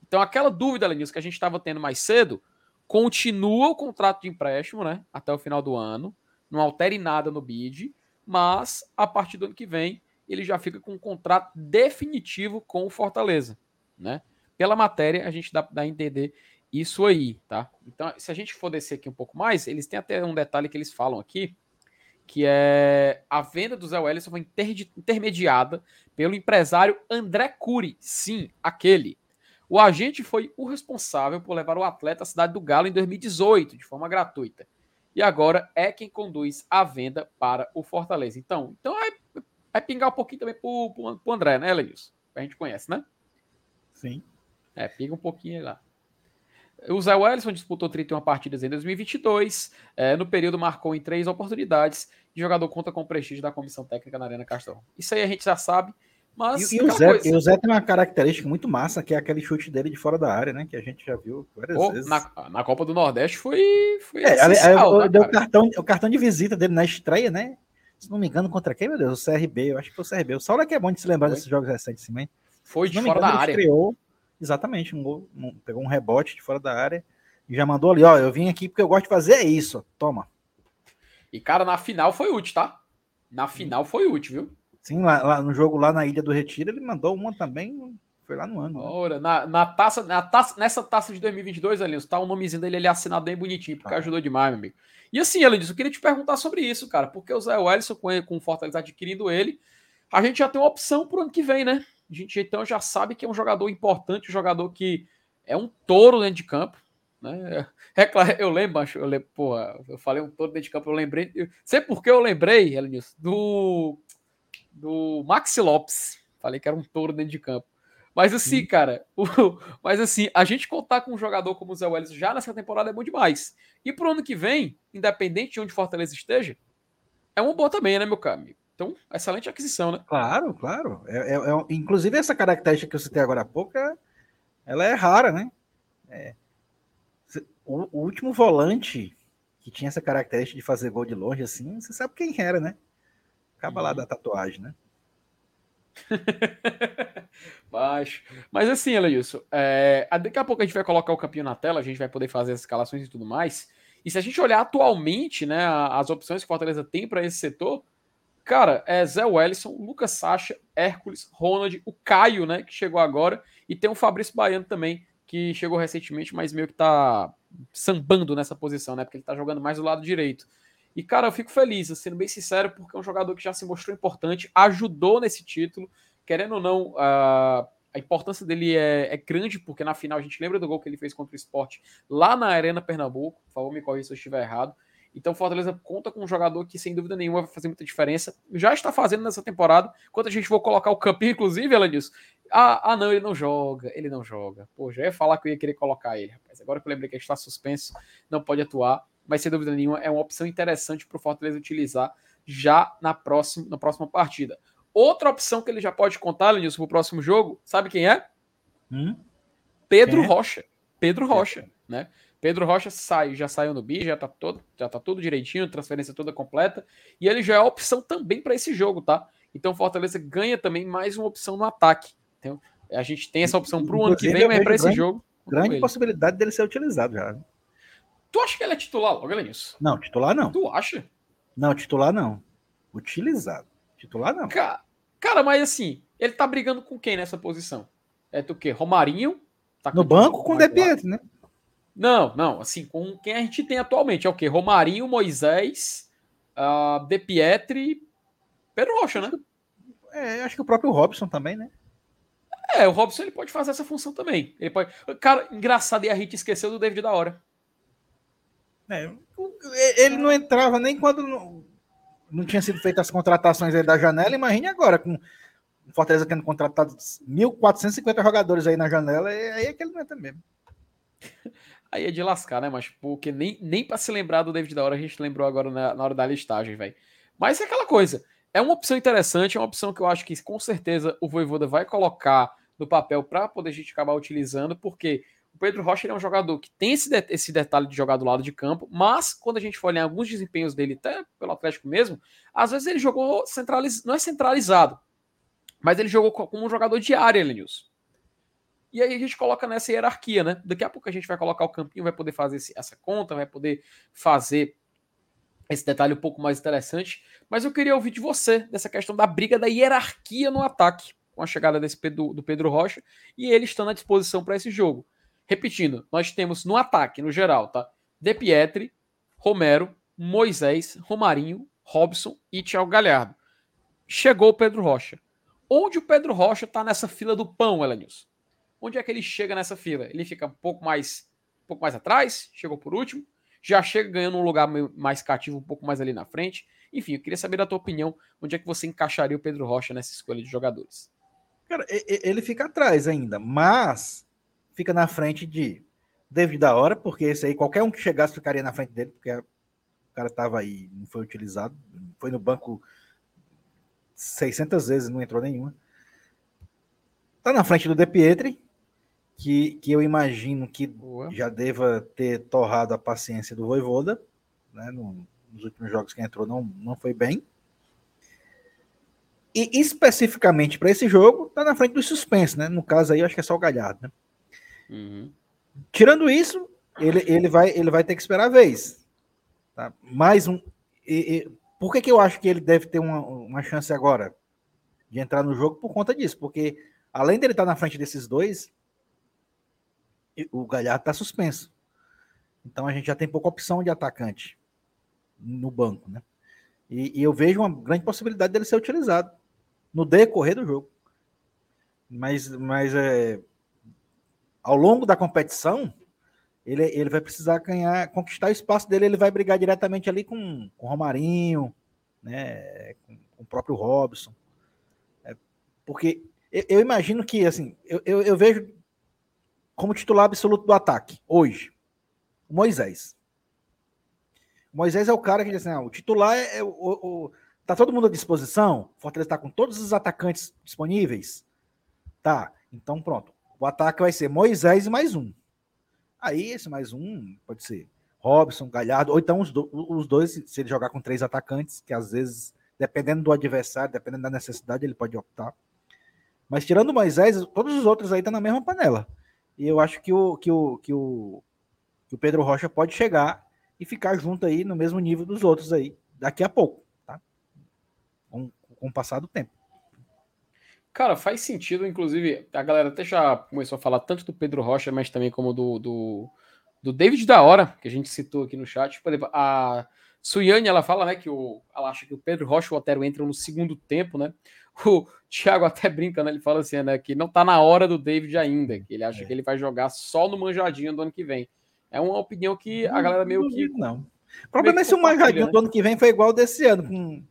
B: Então, aquela dúvida, Lenilson, que a gente estava tendo mais cedo, continua o contrato de empréstimo, né, até o final do ano, não altere nada no bid, mas a partir do ano que vem ele já fica com um contrato definitivo com o Fortaleza, né? Pela matéria, a gente dá, dá a entender isso aí, tá? Então, se a gente for descer aqui um pouco mais, eles têm até um detalhe que eles falam aqui, que é a venda do Zé Wellison foi inter intermediada pelo empresário André Cury. Sim, aquele. O agente foi o responsável por levar o atleta à cidade do Galo em 2018, de forma gratuita. E agora é quem conduz a venda para o Fortaleza. Então, então é Vai pingar um pouquinho também pro, pro, pro André, né, Lenilson? A gente conhece, né?
C: Sim.
B: É, pinga um pouquinho lá. O Zé Wellison disputou 31 partidas em 2022. É, no período, marcou em três oportunidades. E jogador conta com o prestígio da comissão técnica na Arena Castelão. Isso aí a gente já sabe. Mas
C: e, e, o Zé, coisa... e, o Zé, tem uma característica muito massa, que é aquele chute dele de fora da área, né? Que a gente já viu várias oh, vezes.
B: Na, na, Copa do Nordeste foi. foi
C: é, essencial, né, o, cartão, o cartão de visita dele na estreia, né? Se não me engano, contra quem, meu Deus? O CRB, eu acho que foi o CRB. O Saulo é que é bom de se lembrar foi. desses jogos recentes, sim,
B: Foi de fora engano, da área.
C: Exatamente, um gol, um, pegou um rebote de fora da área e já mandou ali, ó. Eu vim aqui porque eu gosto de fazer é isso. Toma.
B: E, cara, na final foi útil, tá? Na final foi útil, viu?
C: Sim, lá, lá, no jogo lá na Ilha do Retiro, ele mandou uma também, foi lá no ano.
B: Né? Ora, na, na, taça, na taça, nessa taça de 2022, Alinhos, tá o nomezinho dele ele é assinado bem bonitinho, porque ah. ajudou demais, meu amigo. E assim, Alinhos, eu queria te perguntar sobre isso, cara, porque o Zé Wellison, com, com o Fortaleza adquirindo ele, a gente já tem uma opção pro ano que vem, né? A gente então já sabe que é um jogador importante, um jogador que é um touro dentro de campo, né? É claro, eu lembro, acho, eu lembro, porra, eu falei um touro dentro de campo, eu lembrei, eu, sei por que eu lembrei, Alinhos, do do Maxi Lopes. Falei que era um touro dentro de campo. Mas assim, Sim. cara, o, mas assim, a gente contar com um jogador como o Zé Welles já nessa temporada é bom demais. E pro ano que vem, independente de onde Fortaleza esteja, é uma boa também, né, meu amigo? Então, excelente aquisição, né?
C: Claro, claro. É, é, é, inclusive, essa característica que eu citei agora há pouco, é, ela é rara, né? É, o, o, último volante que tinha essa característica de fazer gol de longe, assim, você sabe quem era, né? Acaba lá uhum. da tatuagem, né?
B: Mas, mas assim, Elailson, é, daqui a pouco a gente vai colocar o campinho na tela, a gente vai poder fazer as escalações e tudo mais. E se a gente olhar atualmente, né, as opções que Fortaleza tem para esse setor, cara, é Zé Wellison, Lucas Sacha, Hércules, Ronald, o Caio, né, que chegou agora, e tem o Fabrício Baiano também, que chegou recentemente, mas meio que tá sambando nessa posição, né, porque ele tá jogando mais do lado direito. E, cara, eu fico feliz, sendo bem sincero, porque é um jogador que já se mostrou importante, ajudou nesse título. Querendo ou não, a, a importância dele é, é, grande, porque na final a gente lembra do gol que ele fez contra o esporte lá na Arena Pernambuco. Por favor, me corrija se eu estiver errado. Então, Fortaleza conta com um jogador que, sem dúvida nenhuma, vai fazer muita diferença. Já está fazendo nessa temporada. Quando a gente for colocar o campinho, inclusive, ela disso. Ah, ah, não, ele não joga. Ele não joga. Pô, já ia falar que eu ia querer colocar ele, rapaz. Agora que eu lembrei que ele está suspenso, não pode atuar mas sem dúvida nenhuma é uma opção interessante para o Fortaleza utilizar já na próxima, na próxima partida. Outra opção que ele já pode contar, Lenilson, para o próximo jogo, sabe quem é? Hum? Pedro quem é? Rocha. Pedro Rocha, né? Pedro Rocha sai, já saiu no BI, já tá todo, já tá tudo direitinho, transferência toda completa, e ele já é opção também para esse jogo, tá? Então Fortaleza ganha também mais uma opção no ataque. Então, a gente tem essa opção para o ano que vem, mas para esse jogo.
C: Grande possibilidade dele ser utilizado já.
B: Tu acha que ele é titular logo, Lenilson?
C: Não, titular não.
B: Tu acha?
C: Não, titular não. Utilizado. Titular não.
B: Cara, cara, mas assim, ele tá brigando com quem nessa posição? É tu quê? Romarinho?
C: Tá no banco com o De Pietro, né?
B: Não, não, assim, com quem a gente tem atualmente é o quê? Romarinho, Moisés, uh, De Pietri, Pedro Rocha, né?
C: É, acho que o próprio Robson também, né?
B: É, o Robson ele pode fazer essa função também. Ele pode. Cara, engraçado, e a gente esqueceu do David da hora.
C: É, ele não entrava nem quando não, não tinha sido feitas as contratações aí da janela. Imagine agora, com o Fortaleza tendo contratado 1.450 jogadores aí na janela, aí é que ele não entra mesmo.
B: Aí é de lascar, né? Mas porque nem, nem para se lembrar do David da hora a gente lembrou agora na, na hora da listagem, velho. Mas é aquela coisa. É uma opção interessante, é uma opção que eu acho que com certeza o Voivoda vai colocar no papel para poder a gente acabar utilizando, porque o Pedro Rocha é um jogador que tem esse, de, esse detalhe de jogar do lado de campo, mas quando a gente for olhar alguns desempenhos dele, até pelo Atlético mesmo, às vezes ele jogou centralizado, não é centralizado, mas ele jogou como um jogador de área, Lenilson. E aí a gente coloca nessa hierarquia, né? Daqui a pouco a gente vai colocar o campinho, vai poder fazer esse, essa conta, vai poder fazer esse detalhe um pouco mais interessante. Mas eu queria ouvir de você dessa questão da briga da hierarquia no ataque, com a chegada desse Pedro, do Pedro Rocha e ele estando à disposição para esse jogo. Repetindo, nós temos no ataque, no geral, tá? De Pietri, Romero, Moisés, Romarinho, Robson e Thiago Galhardo. Chegou o Pedro Rocha. Onde o Pedro Rocha está nessa fila do pão, Elenilson? Onde é que ele chega nessa fila? Ele fica um pouco mais, um pouco mais atrás, chegou por último, já chega ganhando um lugar mais cativo, um pouco mais ali na frente. Enfim, eu queria saber da tua opinião, onde é que você encaixaria o Pedro Rocha nessa escolha de jogadores?
C: Cara, ele fica atrás ainda, mas fica na frente de David da hora, porque esse aí, qualquer um que chegasse ficaria na frente dele, porque o cara tava aí, não foi utilizado, foi no banco 600 vezes, não entrou nenhuma. Tá na frente do De Pietri, que, que eu imagino que Boa. já deva ter torrado a paciência do Voivoda, né? No, nos últimos jogos que entrou não, não foi bem. E especificamente para esse jogo, tá na frente do suspense, né? No caso aí, eu acho que é só o Galhardo, né? Uhum. Tirando isso, ele, ele, vai, ele vai ter que esperar a vez. Tá? Mais um. E, e, por que, que eu acho que ele deve ter uma, uma chance agora de entrar no jogo? Por conta disso, porque além dele estar tá na frente desses dois, o Galhardo está suspenso. Então a gente já tem pouca opção de atacante no banco, né? E, e, eu vejo uma grande possibilidade dele ser utilizado no decorrer do jogo. Mas, mas é, ao longo da competição, ele, ele vai precisar ganhar, conquistar o espaço dele, ele vai brigar diretamente ali com, com o Romarinho, né, com, com o próprio Robson. É, porque eu, eu, imagino que, assim, eu, eu, eu vejo como titular absoluto do ataque, hoje, o Moisés. O Moisés é o cara que diz assim: ah, o titular é, é o, o, Tá todo mundo à disposição? Fortaleza está com todos os atacantes disponíveis? Tá. Então pronto. O ataque vai ser Moisés e mais um. Aí esse mais um pode ser Robson, Galhardo, ou então os, do, os dois, se ele jogar com três atacantes, que às vezes, dependendo do adversário, dependendo da necessidade, ele pode optar. Mas tirando Moisés, todos os outros aí estão tá na mesma panela. E eu acho que o, que o, que o, que o Pedro Rocha pode chegar e ficar junto aí no mesmo nível dos outros aí daqui a pouco, tá? Com, com o passar do tempo.
B: Cara, faz sentido, inclusive, a galera até já começou a falar tanto do Pedro Rocha, mas também como do, do, do David da Hora, que a gente citou aqui no chat. Por exemplo, a Suyane, ela fala, né, que o, ela acha que o Pedro Rocha e o Otero entram no segundo tempo, né? O Thiago até brinca, né? Ele fala assim, né? Que não tá na hora do David ainda, que ele acha é. que ele vai jogar só no manjadinho do ano que vem. É uma opinião que a galera meio que.
C: Não. O problema é se o manjadinho né? do ano que vem foi igual desse ano, com.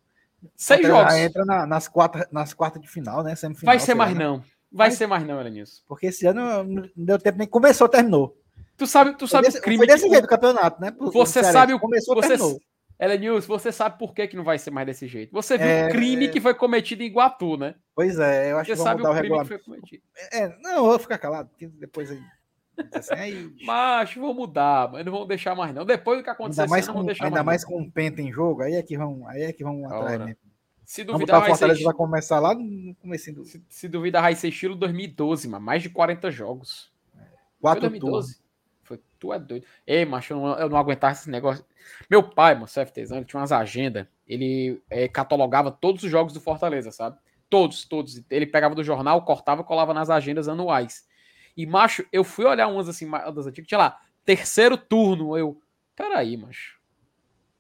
B: Seis jogos.
C: entra na, nas, quartas, nas quartas de final, né?
B: Semifinal, vai ser mais lá, não. Vai, vai ser mais não, Elenilson.
C: Porque esse ano não deu tempo nem começou, terminou.
B: Tu sabe, tu sabe
C: desse, o crime. Foi desse que... jeito do campeonato, né?
B: você sabe o. Começou, você, terminou. Ela News, você sabe por que, que não vai ser mais desse jeito. Você viu é, o crime é... que foi cometido em Iguatu, né?
C: Pois é, eu acho você que sabe o crime que foi cometido. É, não, eu vou ficar calado, porque depois aí.
B: Assim, aí... Macho, vou mudar, mas não vão deixar mais, não. Depois do que aconteceu,
C: ainda mais com, ainda mais, mais com o Penta em jogo, aí é que vão, aí é que vão atrás mesmo.
B: Se duvidar,
C: vai Fortaleza ser... vai começar lá no começo do...
B: Se, se duvidar, vai ser estilo 2012, mano. Mais de 40 jogos.
C: Quatro 2012.
B: Tu é doido. Ei, macho, eu não, eu não aguentava esse negócio. Meu pai, mano, CFTzão, ele tinha umas agendas. Ele é, catalogava todos os jogos do Fortaleza, sabe? Todos, todos. Ele pegava do jornal, cortava colava nas agendas anuais. E, macho, eu fui olhar umas assim, das antigas, tinha lá, terceiro turno. Eu, peraí, macho.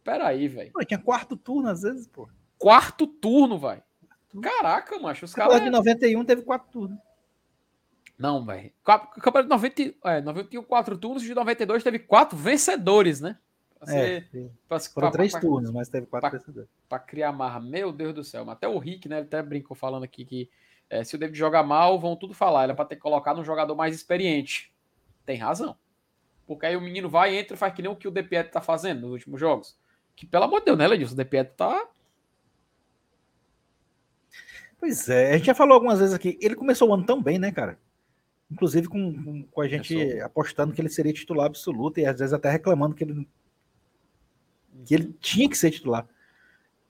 B: Peraí, velho.
C: Tinha quarto turno às vezes, pô.
B: Quarto turno, velho. Caraca, macho, os caras.
C: de 91 teve quatro turnos.
B: Não, velho. Campeonato de 90, é, 91, quatro turnos, de 92 teve quatro vencedores, né?
C: Pra é, pra, Foram pra, três pra, turnos, mas teve quatro vencedores.
B: Pra criar marra. Meu Deus do céu. Até o Rick, né? Ele até brincou falando aqui que é, se o David jogar mal, vão tudo falar. Ele é pra ter que colocar um jogador mais experiente. Tem razão. Porque aí o menino vai, entra e faz que nem o que o De Pietro tá fazendo nos últimos jogos. Que, pelo amor de Deus, né, Ledilson? O De Pietro tá
C: Pois é, a gente já falou algumas vezes aqui. Ele começou o ano tão bem, né, cara? Inclusive com, com a gente Começou. apostando que ele seria titular absoluto e às vezes até reclamando que ele, que ele tinha que ser titular.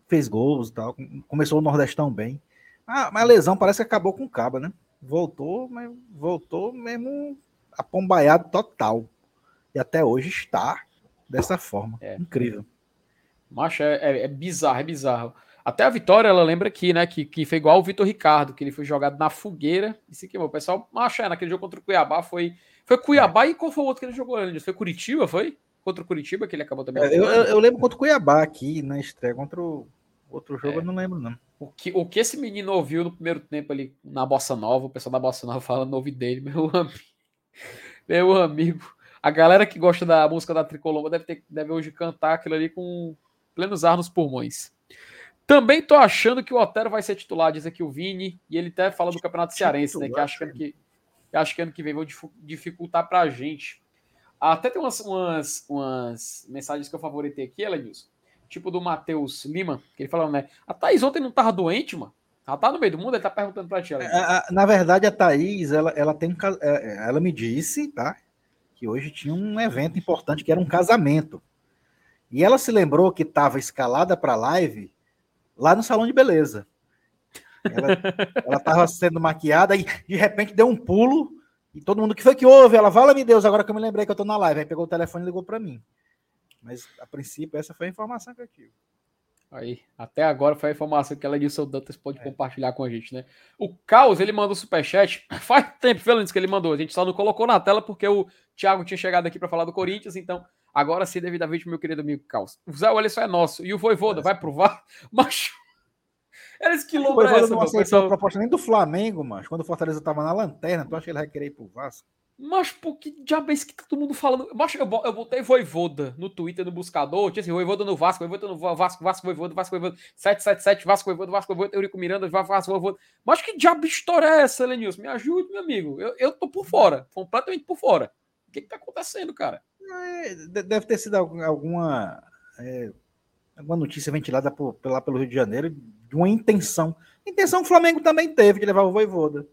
C: Fez gols e tal. Começou o Nordestão bem. Ah, mas a lesão parece que acabou com o Caba, né? Voltou, mas voltou mesmo apombaiado total. E até hoje está dessa forma. É. Incrível.
B: Macho, é, é, é bizarro, é bizarro. Até a vitória, ela lembra aqui, né? Que, que foi igual o Vitor Ricardo, que ele foi jogado na fogueira e se queimou. O pessoal, macho, é, naquele jogo contra o Cuiabá foi. Foi Cuiabá e qual foi o outro que ele jogou antes? Foi Curitiba, foi? Contra o Curitiba, que ele acabou também.
C: É, eu, eu, lembro contra o Cuiabá aqui na estreia, contra o outro jogo, é. eu não lembro, não.
B: O que, o que esse menino ouviu no primeiro tempo ali na Bossa Nova, o pessoal da Bossa Nova falando no ouvido dele, meu amigo. Meu amigo. A galera que gosta da música da Tricolomba deve, ter, deve hoje cantar aquilo ali com plenos ar nos pulmões. Também tô achando que o Otero vai ser titular, diz aqui o Vini, e ele até fala do Campeonato Cearense, né? Que acho que, que, acho que ano que vem vão dificultar pra gente. Até tem umas, umas, umas mensagens que eu favoritei aqui, Elenilson. Tipo do Matheus Lima, que ele falou, né? A Thaís ontem não tava doente, mano. Ela tá no meio do mundo, ele tá perguntando pra ti.
C: É, na verdade, a Thaís, ela, ela tem é, ela me disse, tá? Que hoje tinha um evento importante que era um casamento. E ela se lembrou que estava escalada para live lá no salão de beleza. Ela estava sendo maquiada e de repente deu um pulo e todo mundo que foi que houve? Ela, fala me Deus, agora que eu me lembrei que eu tô na live. Aí pegou o telefone e ligou para mim. Mas a princípio essa foi a informação que eu tive.
B: Aí, até agora foi a informação que ela disse o Dantas pode é. compartilhar com a gente, né? O Caos, ele mandou superchat. Faz tempo, Feliz, que ele mandou. A gente só não colocou na tela porque o Thiago tinha chegado aqui para falar do Corinthians, então agora sim, devidamente, meu querido amigo Caos. O Zé Alisson é nosso. E o Voivoda é. vai provar, mas
C: eles que loucura é essa, não aceitou a proposta nem do Flamengo, mas quando o Fortaleza tava na lanterna, tu acha que ele vai querer ir pro Vasco?
B: Mas por que diabo é isso que todo mundo falando? Mas eu, eu botei Voivoda no Twitter, no buscador, tinha assim, Voivoda no Vasco, Voivoda no Vasco, Vasco, Voivoda, Vasco, Voivoda, 777, Vasco, Voivoda, Vasco, Voivoda, Eurico Miranda, Vasco, Voivoda. Mas que diabo história é essa, Lenilson? Me ajude, meu amigo. Eu, eu tô por fora, completamente por fora. O que que tá acontecendo, cara?
C: É, deve ter sido alguma, é, alguma notícia ventilada por, lá pelo Rio de Janeiro de uma intenção. Intenção que o Flamengo também teve de levar o Voivoda.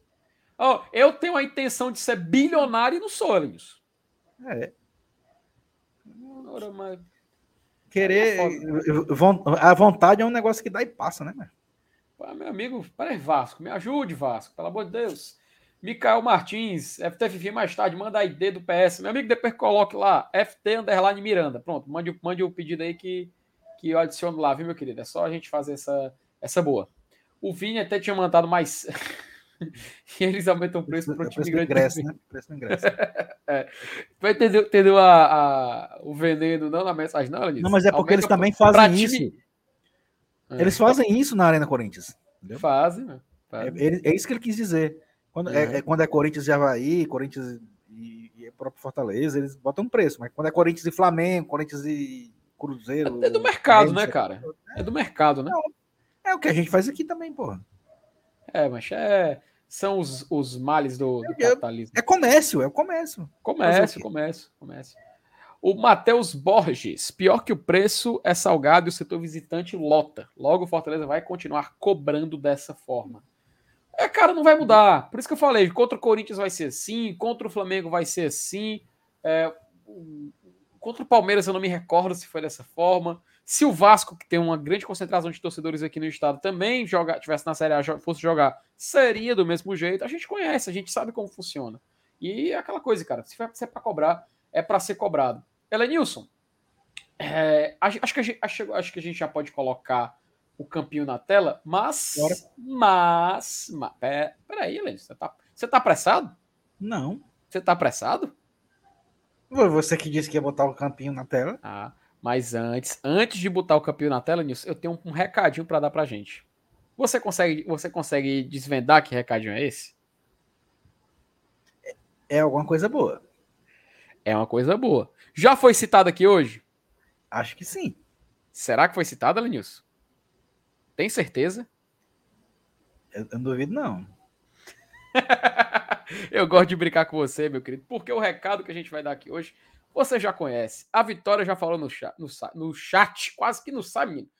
B: Oh, eu tenho a intenção de ser bilionário e não sou, isso.
C: É. Ora, mas... Querer. É a vontade é um negócio que dá e passa, né,
B: Pô, meu amigo, para Vasco, me ajude, Vasco, pelo amor de Deus. Micael Martins, FTFF mais tarde, manda a ID do PS. Meu amigo, depois coloque lá, FT underline Miranda. Pronto, mande, mande o pedido aí que, que eu adiciono lá, viu, meu querido? É só a gente fazer essa, essa boa. O Vini até tinha mandado mais. e eles aumentam o preço para o time grande. Ingresso, né? Preço ingresso. é. Vai entender, entender a, a, o veneno, não na mensagem, não,
C: Não, mas é porque eles também fazem isso. Time... É. Eles fazem isso na Arena Corinthians.
B: Entendeu? Fazem, né?
C: Fazem. É, é, isso que ele quis dizer. Quando é, é quando é Corinthians e Havaí, Corinthians e, e próprio Fortaleza, eles botam preço. Mas quando é Corinthians e Flamengo, Corinthians e Cruzeiro.
B: É, é do mercado, né, cara? É do mercado, né?
C: É, é o que a gente faz aqui também, porra.
B: É, mas é são os, os males do, do capitalismo.
C: É comércio, é o comércio.
B: Comércio, comércio, comércio. O Matheus Borges, pior que o preço é salgado e o setor visitante lota. Logo o Fortaleza vai continuar cobrando dessa forma. É, cara, não vai mudar. Por isso que eu falei, contra o Corinthians vai ser assim, contra o Flamengo vai ser assim. É, contra o Palmeiras eu não me recordo se foi dessa forma. Se o Vasco, que tem uma grande concentração de torcedores aqui no estado, também joga, tivesse na Série A, fosse jogar, seria do mesmo jeito. A gente conhece, a gente sabe como funciona. E é aquela coisa, cara, se é para cobrar, é para ser cobrado. Elenilson, é, acho, que a gente, acho, acho, que a gente já pode colocar o campinho na tela, mas. Bora. Mas. mas pera, peraí, Elenilson, você tá, você tá apressado?
C: Não.
B: Você tá apressado?
C: Você que disse que ia botar o campinho na tela.
B: Ah. Mas antes, antes de botar o campeão na tela, Nilson, eu tenho um, recadinho para dar pra gente. Você consegue, você consegue desvendar que recadinho é esse?
C: É alguma coisa boa.
B: É uma coisa boa. Já foi citado aqui hoje?
C: Acho que sim.
B: Será que foi citado, Lenilson? Tem certeza?
C: Eu, eu não duvido, não.
B: eu gosto de brincar com você, meu querido, porque o recado que a gente vai dar aqui hoje você já conhece. A Vitória já falou no chat, no, no chat quase que não sabe, menino.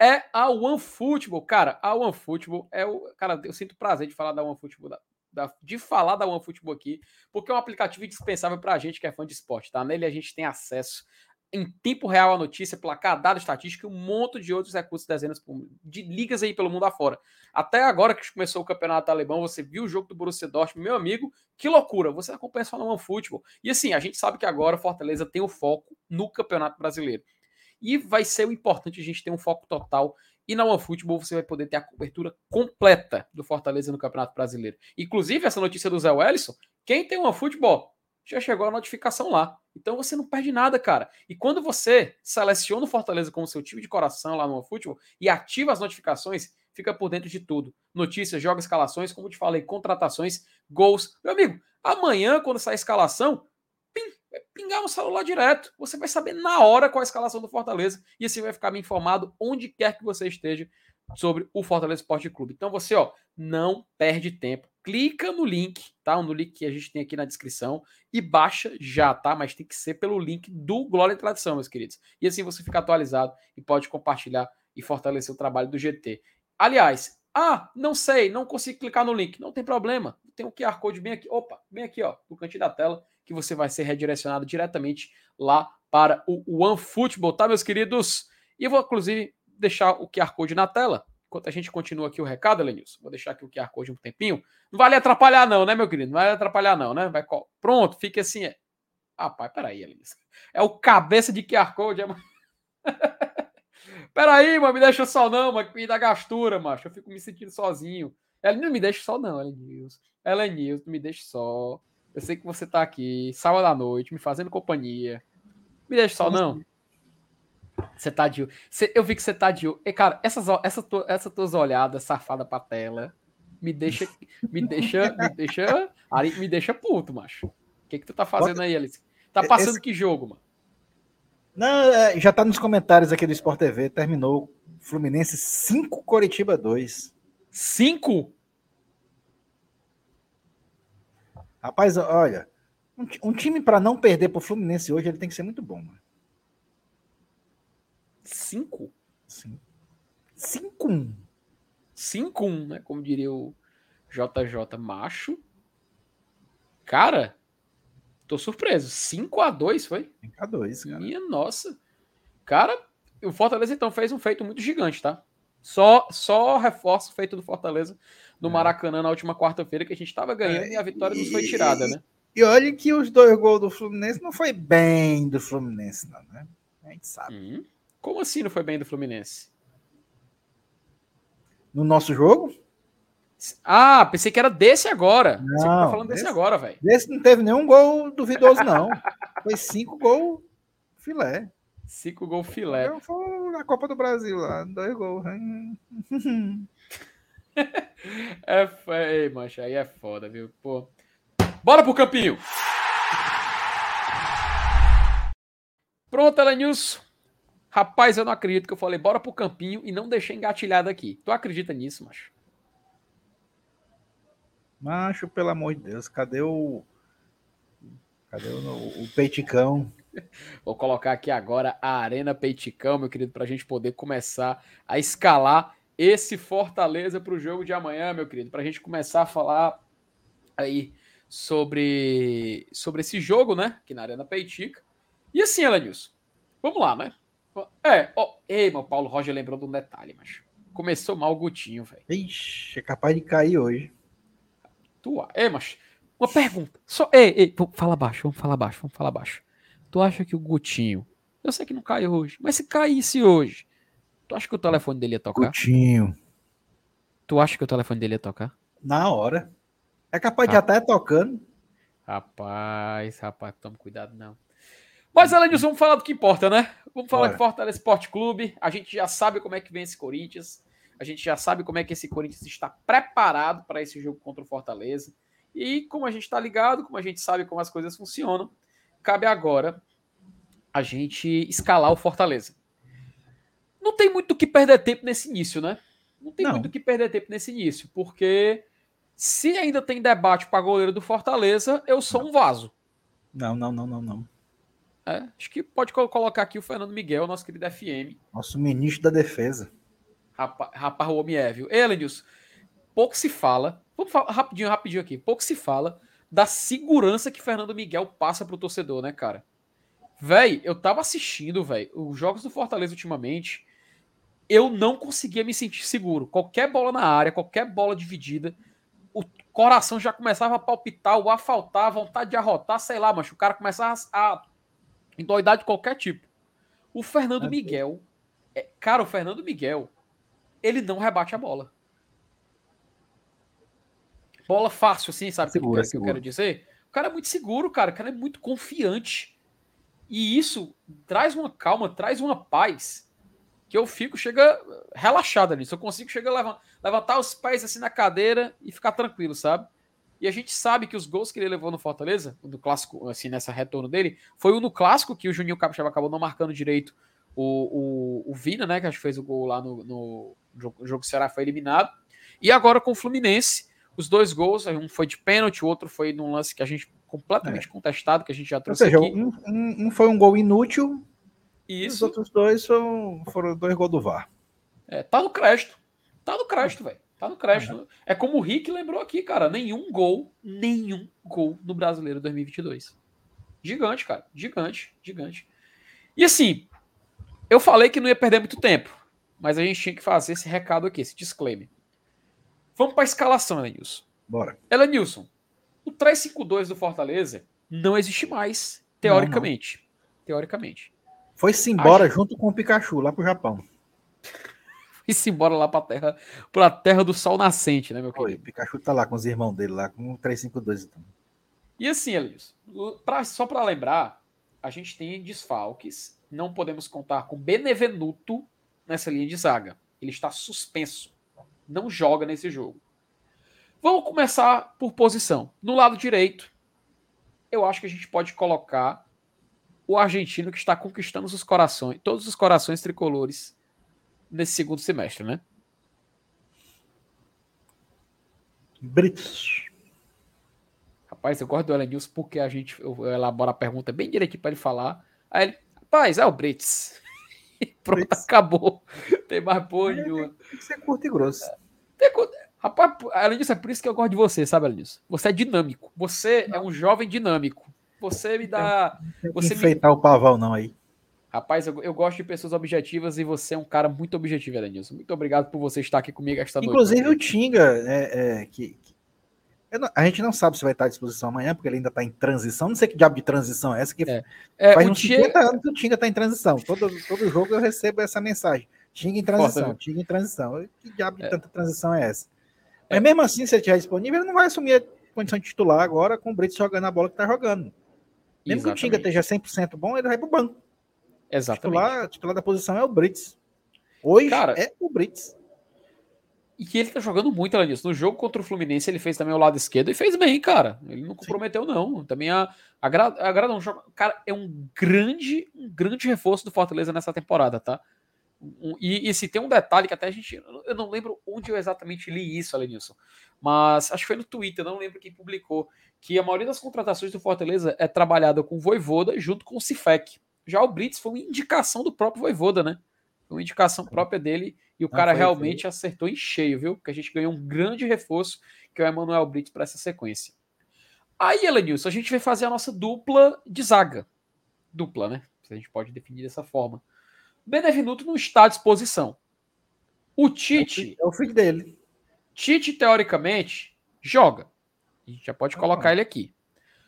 B: É a OneFootball. Cara, a OneFootball é o. Cara, eu sinto prazer de falar da OneFootball, da, da, de falar da OneFootball aqui, porque é um aplicativo indispensável pra gente que é fã de esporte, tá? Nele a gente tem acesso em tempo real a notícia, placar, dado estatístico e um monte de outros recursos, dezenas de ligas aí pelo mundo afora. Até agora que começou o campeonato alemão, você viu o jogo do Borussia Dortmund, meu amigo, que loucura, você acompanha só no OneFootball. E assim, a gente sabe que agora Fortaleza tem o foco no Campeonato Brasileiro. E vai ser o importante a gente ter um foco total e na OneFootball você vai poder ter a cobertura completa do Fortaleza no Campeonato Brasileiro. Inclusive, essa notícia do Zé Wellison, quem tem OneFootball já chegou a notificação lá. Então você não perde nada, cara. E quando você seleciona o Fortaleza como seu time de coração lá no futebol e ativa as notificações, fica por dentro de tudo. Notícias, jogos, escalações, como te falei, contratações, gols. Meu amigo, amanhã, quando sair a escalação, é pingar no celular direto. Você vai saber na hora qual a escalação do Fortaleza e assim vai ficar bem informado onde quer que você esteja sobre o Fortaleza Esporte Clube. Então você, ó, não perde tempo. Clica no link, tá? No link que a gente tem aqui na descrição e baixa já, tá? Mas tem que ser pelo link do Glória e Tradição, meus queridos. E assim você fica atualizado e pode compartilhar e fortalecer o trabalho do GT. Aliás, ah, não sei, não consigo clicar no link. Não tem problema. Tem o QR Code bem aqui. Opa, bem aqui, ó, no cantinho da tela, que você vai ser redirecionado diretamente lá para o OneFootball, tá, meus queridos? E eu vou, inclusive, deixar o QR Code na tela. Enquanto a gente continua aqui o recado, Lenilson, vou deixar aqui o QR Code um tempinho. Não vale atrapalhar, não, né, meu querido? Não vale atrapalhar, não, né? Vai, pronto, fique assim. É... Ah, pai, peraí, Lenilson. É o cabeça de QR Code. É... peraí, mano, me deixa só não, mano, me dá gastura, macho. Eu fico me sentindo sozinho. Ela não me deixa só, não, Elenilson. Elenilson, me deixa só. Eu sei que você tá aqui, sábado à noite, me fazendo companhia. Me deixa só, não. Você tá de. Você, eu vi que você tá de. E, cara, essas, essa, essa tuas olhadas safada pra tela me deixa. Me deixa. Me deixa. Me deixa puto, macho. O que, que tu tá fazendo aí, Alice? Tá passando Esse... que jogo, mano?
C: Não, é, já tá nos comentários aqui do Sport TV. Terminou Fluminense 5, Coritiba 2.
B: 5?
C: Rapaz, olha. Um, um time para não perder pro Fluminense hoje, ele tem que ser muito bom, mano.
B: Cinco?
C: Sim. Cinco um.
B: Cinco um, né? Como diria o JJ Macho. Cara, tô surpreso. 5 a 2 foi?
C: 5 a 2
B: cara. Minha nossa. Cara, o Fortaleza então fez um feito muito gigante, tá? Só só reforço feito do Fortaleza no é. Maracanã na última quarta-feira que a gente estava ganhando é, e a vitória nos foi tirada, né?
C: E olha que os dois gols do Fluminense não foi bem do Fluminense, não, né? A gente sabe. Hum.
B: Como assim não foi bem do Fluminense?
C: No nosso jogo?
B: Ah, pensei que era desse agora. Não, Você tá falando desse, desse agora, velho.
C: Desse não teve nenhum gol duvidoso, não. foi cinco gols filé.
B: Cinco gols filé. Eu
C: fui na Copa do Brasil lá, dois gols.
B: é, ei, mancha, aí é foda, viu? Pô. Bora pro campinho! Pronto, Elenilson. Rapaz, eu não acredito que eu falei bora pro campinho e não deixei engatilhado aqui. Tu acredita nisso, macho?
C: Macho, pelo amor de Deus, cadê o. Cadê o, o Peiticão?
B: Vou colocar aqui agora a Arena Peiticão, meu querido, para a gente poder começar a escalar esse Fortaleza para o jogo de amanhã, meu querido, para a gente começar a falar aí sobre, sobre esse jogo, né, aqui na Arena Peitica. E assim, Elenilson, vamos lá, né? É, ó, ei, meu Paulo Roger lembrou de um detalhe, mas começou mal o Gutinho, velho.
C: Ixi, é capaz de cair hoje.
B: Tua, é, mas uma pergunta. Só, ei, ei, fala baixo, vamos falar baixo, vamos falar baixo. Tu acha que o Gutinho, eu sei que não cai hoje, mas se caísse hoje, tu acha que o telefone dele ia tocar?
C: Gutinho.
B: Tu acha que o telefone dele ia tocar?
C: Na hora. É capaz de até tocando.
B: Rapaz, rapaz, toma cuidado não. Mas, além disso, vamos falar do que importa, né? Vamos falar Bora. de Fortaleza Esporte Clube. A gente já sabe como é que vem esse Corinthians. A gente já sabe como é que esse Corinthians está preparado para esse jogo contra o Fortaleza. E como a gente está ligado, como a gente sabe como as coisas funcionam, cabe agora a gente escalar o Fortaleza. Não tem muito o que perder tempo nesse início, né? Não tem Não. muito o que perder tempo nesse início, porque se ainda tem debate para goleiro do Fortaleza, eu sou um vaso.
C: Não, não, não, não, não.
B: É, acho que pode colocar aqui o Fernando Miguel, nosso querido FM.
C: Nosso ministro da Defesa.
B: Rapaz, rapaz o homem é, viu? Pouco se fala, vamos falar rapidinho, rapidinho aqui, pouco se fala da segurança que Fernando Miguel passa pro torcedor, né, cara? Véi, eu tava assistindo, véi, os jogos do Fortaleza ultimamente, eu não conseguia me sentir seguro. Qualquer bola na área, qualquer bola dividida, o coração já começava a palpitar, o a faltar, a vontade de arrotar, sei lá, mas o cara começava a Endoidade de qualquer tipo. O Fernando. Miguel, é, cara, o Fernando Miguel, ele não rebate a bola. Bola fácil, assim, sabe o que, que, eu quero dizer? O cara é muito seguro, cara. O cara é muito confiante. E isso traz uma calma, traz uma paz que eu fico, chega relaxado nisso. Eu consigo chegar levantar, levantar os pés assim na cadeira e ficar tranquilo, sabe? E a gente sabe que os gols que ele levou no Fortaleza, no clássico, assim, nessa retorno dele, foi o no clássico que o Juninho Capixaba acabou não marcando direito o, o, o Vina, né? Que acho que fez o gol lá no, no jogo, jogo Ceará foi eliminado. E agora com o Fluminense, os dois gols, um foi de pênalti, o outro foi num lance que a gente completamente é. contestado, que a gente já trouxe
C: Ou seja, aqui. Um, um, um foi um gol inútil,
B: e
C: os outros dois são, foram dois gols do VAR.
B: É, tá no crédito. Tá no crédito, velho. Tá no crédito. É. é como o Rick lembrou aqui, cara. Nenhum gol, nenhum gol no Brasileiro 2022. Gigante, cara. Gigante, gigante. E assim, eu falei que não ia perder muito tempo, mas a gente tinha que fazer esse recado aqui, esse disclaimer. Vamos para a escalação, Elenilson.
C: Bora.
B: Elenilson, o 3-5-2 do Fortaleza não existe mais, teoricamente. Não, não. Teoricamente.
C: Foi-se embora Acho... junto com o Pikachu, lá pro Japão.
B: Foi-se embora lá pra terra, pra terra do sol nascente, né, meu
C: querido? O Pikachu tá lá com os irmãos dele, lá com o 352 então.
B: E assim, Elias, pra, só para lembrar, a gente tem desfalques, não podemos contar com Benevenuto nessa linha de zaga. Ele está suspenso, não joga nesse jogo. Vamos começar por posição. No lado direito, eu acho que a gente pode colocar o argentino que está conquistando os corações, todos os corações tricolores nesse segundo semestre, né?
C: Brits.
B: Rapaz, eu gosto do Elenilson porque a gente elabora a pergunta bem direitinho para ele falar. Aí ele, rapaz, é o Brits. Pronto, Brits. acabou. Tem mais porra
C: é, nenhuma. Tem que ser curto e grosso.
B: Tem, rapaz, Elenilson, é por isso que eu gosto de você, sabe, Elenilson? Você é dinâmico. Você é um jovem dinâmico. Você me dá. Você
C: enfeitar
B: me...
C: o pavão, não aí.
B: Rapaz, eu, eu, gosto de pessoas objetivas e você é um cara muito objetivo, Elenilson. Muito obrigado por você estar aqui comigo esta
C: Inclusive
B: noite.
C: Inclusive o Tinga, é, é, que, que não, a gente não sabe se vai estar à disposição amanhã, porque ele ainda está em transição. Não sei que diabo de transição é essa, que é. É, faz uns Tinga... 50 anos que o Tinga está em transição. Todo, todo jogo eu recebo essa mensagem. Tinga em transição, Força, Tinga em transição. Que diabo de é. tanta transição é essa? Mas mesmo assim, se ele estiver disponível, ele não vai assumir a condição de titular agora com o Brito jogando a bola que está jogando. Mesmo Exatamente. que o Tinga esteja 100% bom, ele vai pro banco.
B: Exatamente.
C: O titular, titular da posição é o Brits. Hoje Cara, é o Brits.
B: E que ele tá jogando muito, além disso. No jogo contra o Fluminense, ele fez também o lado esquerdo e fez bem, cara. Ele não comprometeu, Sim. não. Também a, agrada, agrada um jogo. Cara, é um grande, um grande reforço do Fortaleza nessa temporada, tá? Um, e, e, se tem um detalhe que até a gente. Eu não lembro onde eu exatamente li isso, Alenilson. Mas acho que foi no Twitter, não lembro quem publicou que a maioria das contratações do Fortaleza é trabalhada com Voivoda junto com o Cifec. Já o Brits foi uma indicação do próprio Voivoda, né? Foi uma indicação própria dele e o ah, cara realmente acertou em cheio, viu? Porque a gente ganhou um grande reforço, que é o Emanuel Brits, para essa sequência. Aí, Elenilson, a gente vai fazer a nossa dupla de zaga. Dupla, né? Se a gente pode definir dessa forma. Benevenuto não está à disposição. O Tite.
C: É o filho dele.
B: Tite, teoricamente, joga. A gente já pode colocar ele aqui.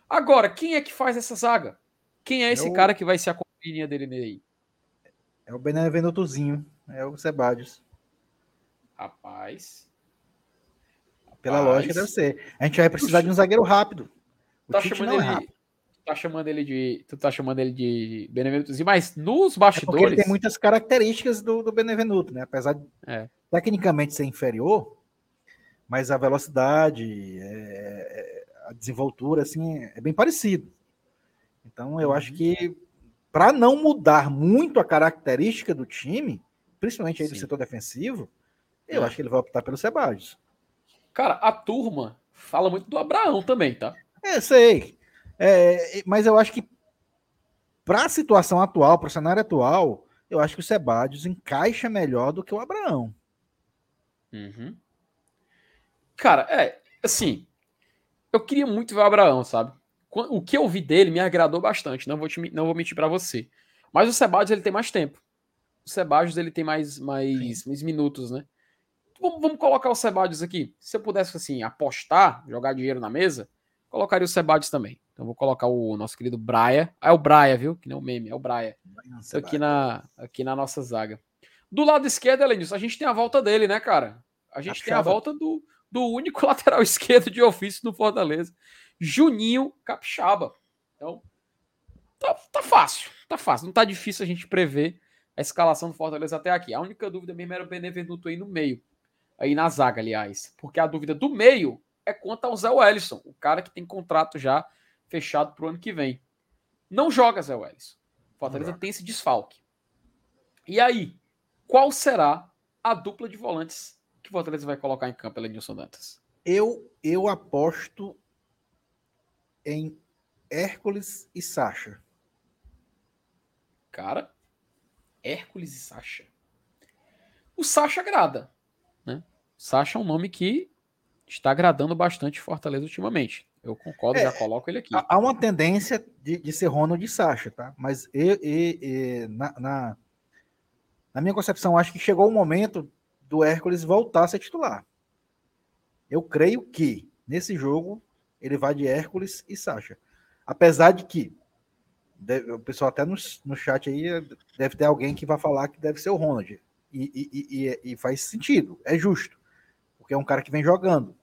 B: Agora, quem é que faz essa zaga? Quem é esse é cara que vai ser a companhia dele aí?
C: É o Benevenutozinho. É o Sebadios.
B: Rapaz.
C: Pela Rapaz. lógica deve ser. A gente vai precisar Puxa. de um zagueiro rápido.
B: O tá chamando, é ele, tá chamando ele de. Tu tá chamando ele de Benevenutozinho, mas nos bastidores. É
C: ele tem muitas características do, do Benevenuto, né? Apesar de é. tecnicamente ser inferior, mas a velocidade, é, é, a desenvoltura, assim, é bem parecido. Então, eu uhum. acho que para não mudar muito a característica do time, principalmente aí do setor defensivo, eu é. acho que ele vai optar pelo Sebadios.
B: Cara, a turma fala muito do Abraão também, tá?
C: É, sei. É, mas eu acho que para a situação atual, para o cenário atual, eu acho que o Sebadios encaixa melhor do que o Abraão.
B: Uhum. Cara, é, assim, eu queria muito ver o Abraão, sabe? O que eu vi dele me agradou bastante, não vou, te, não vou mentir para você. Mas o Sebadios, ele tem mais tempo. O Sebadios, ele tem mais, mais, mais minutos, né? Vamos, vamos, colocar o Sebadios aqui. Se eu pudesse, assim, apostar, jogar dinheiro na mesa, colocaria o Sebadios também. Então vou colocar o nosso querido Braia. Ah, é o Braia, viu? Que não é o meme, é o Braia. Aqui na, aqui na nossa zaga. Do lado esquerdo, além disso, a gente tem a volta dele, né, cara? A gente tem a volta do, do único lateral esquerdo de ofício do Fortaleza, Juninho Capixaba. Então, tá, tá fácil, tá fácil. Não tá difícil a gente prever a escalação do Fortaleza até aqui. A única dúvida mesmo era o Benevenuto aí no meio. Aí na zaga, aliás. Porque a dúvida do meio é quanto ao Zé Wellison, o cara que tem contrato já fechado para o ano que vem. Não joga Zé Wellison. Fortaleza tem esse desfalque. E aí, qual será a dupla de volantes que o Fortaleza vai colocar em campo, Elenilson Dantas?
C: Eu, eu aposto em Hércules e Sacha.
B: Cara, Hércules e Sacha. O Sacha agrada. Né? Sacha é um nome que está agradando bastante Fortaleza ultimamente. Eu concordo, é, já coloco ele aqui.
C: Há uma tendência de, de ser Ronald de Sacha, tá? Mas eu, eu, eu, na, na, na, minha concepção, acho que chegou o momento do Hércules voltar a ser titular. Eu creio que nesse jogo ele vai de Hércules e Sacha. Apesar de que deve, o pessoal até no, no chat aí deve ter alguém que vai falar que deve ser o Ronald. E, e, e, e faz sentido, é justo. Porque é um cara que vem jogando.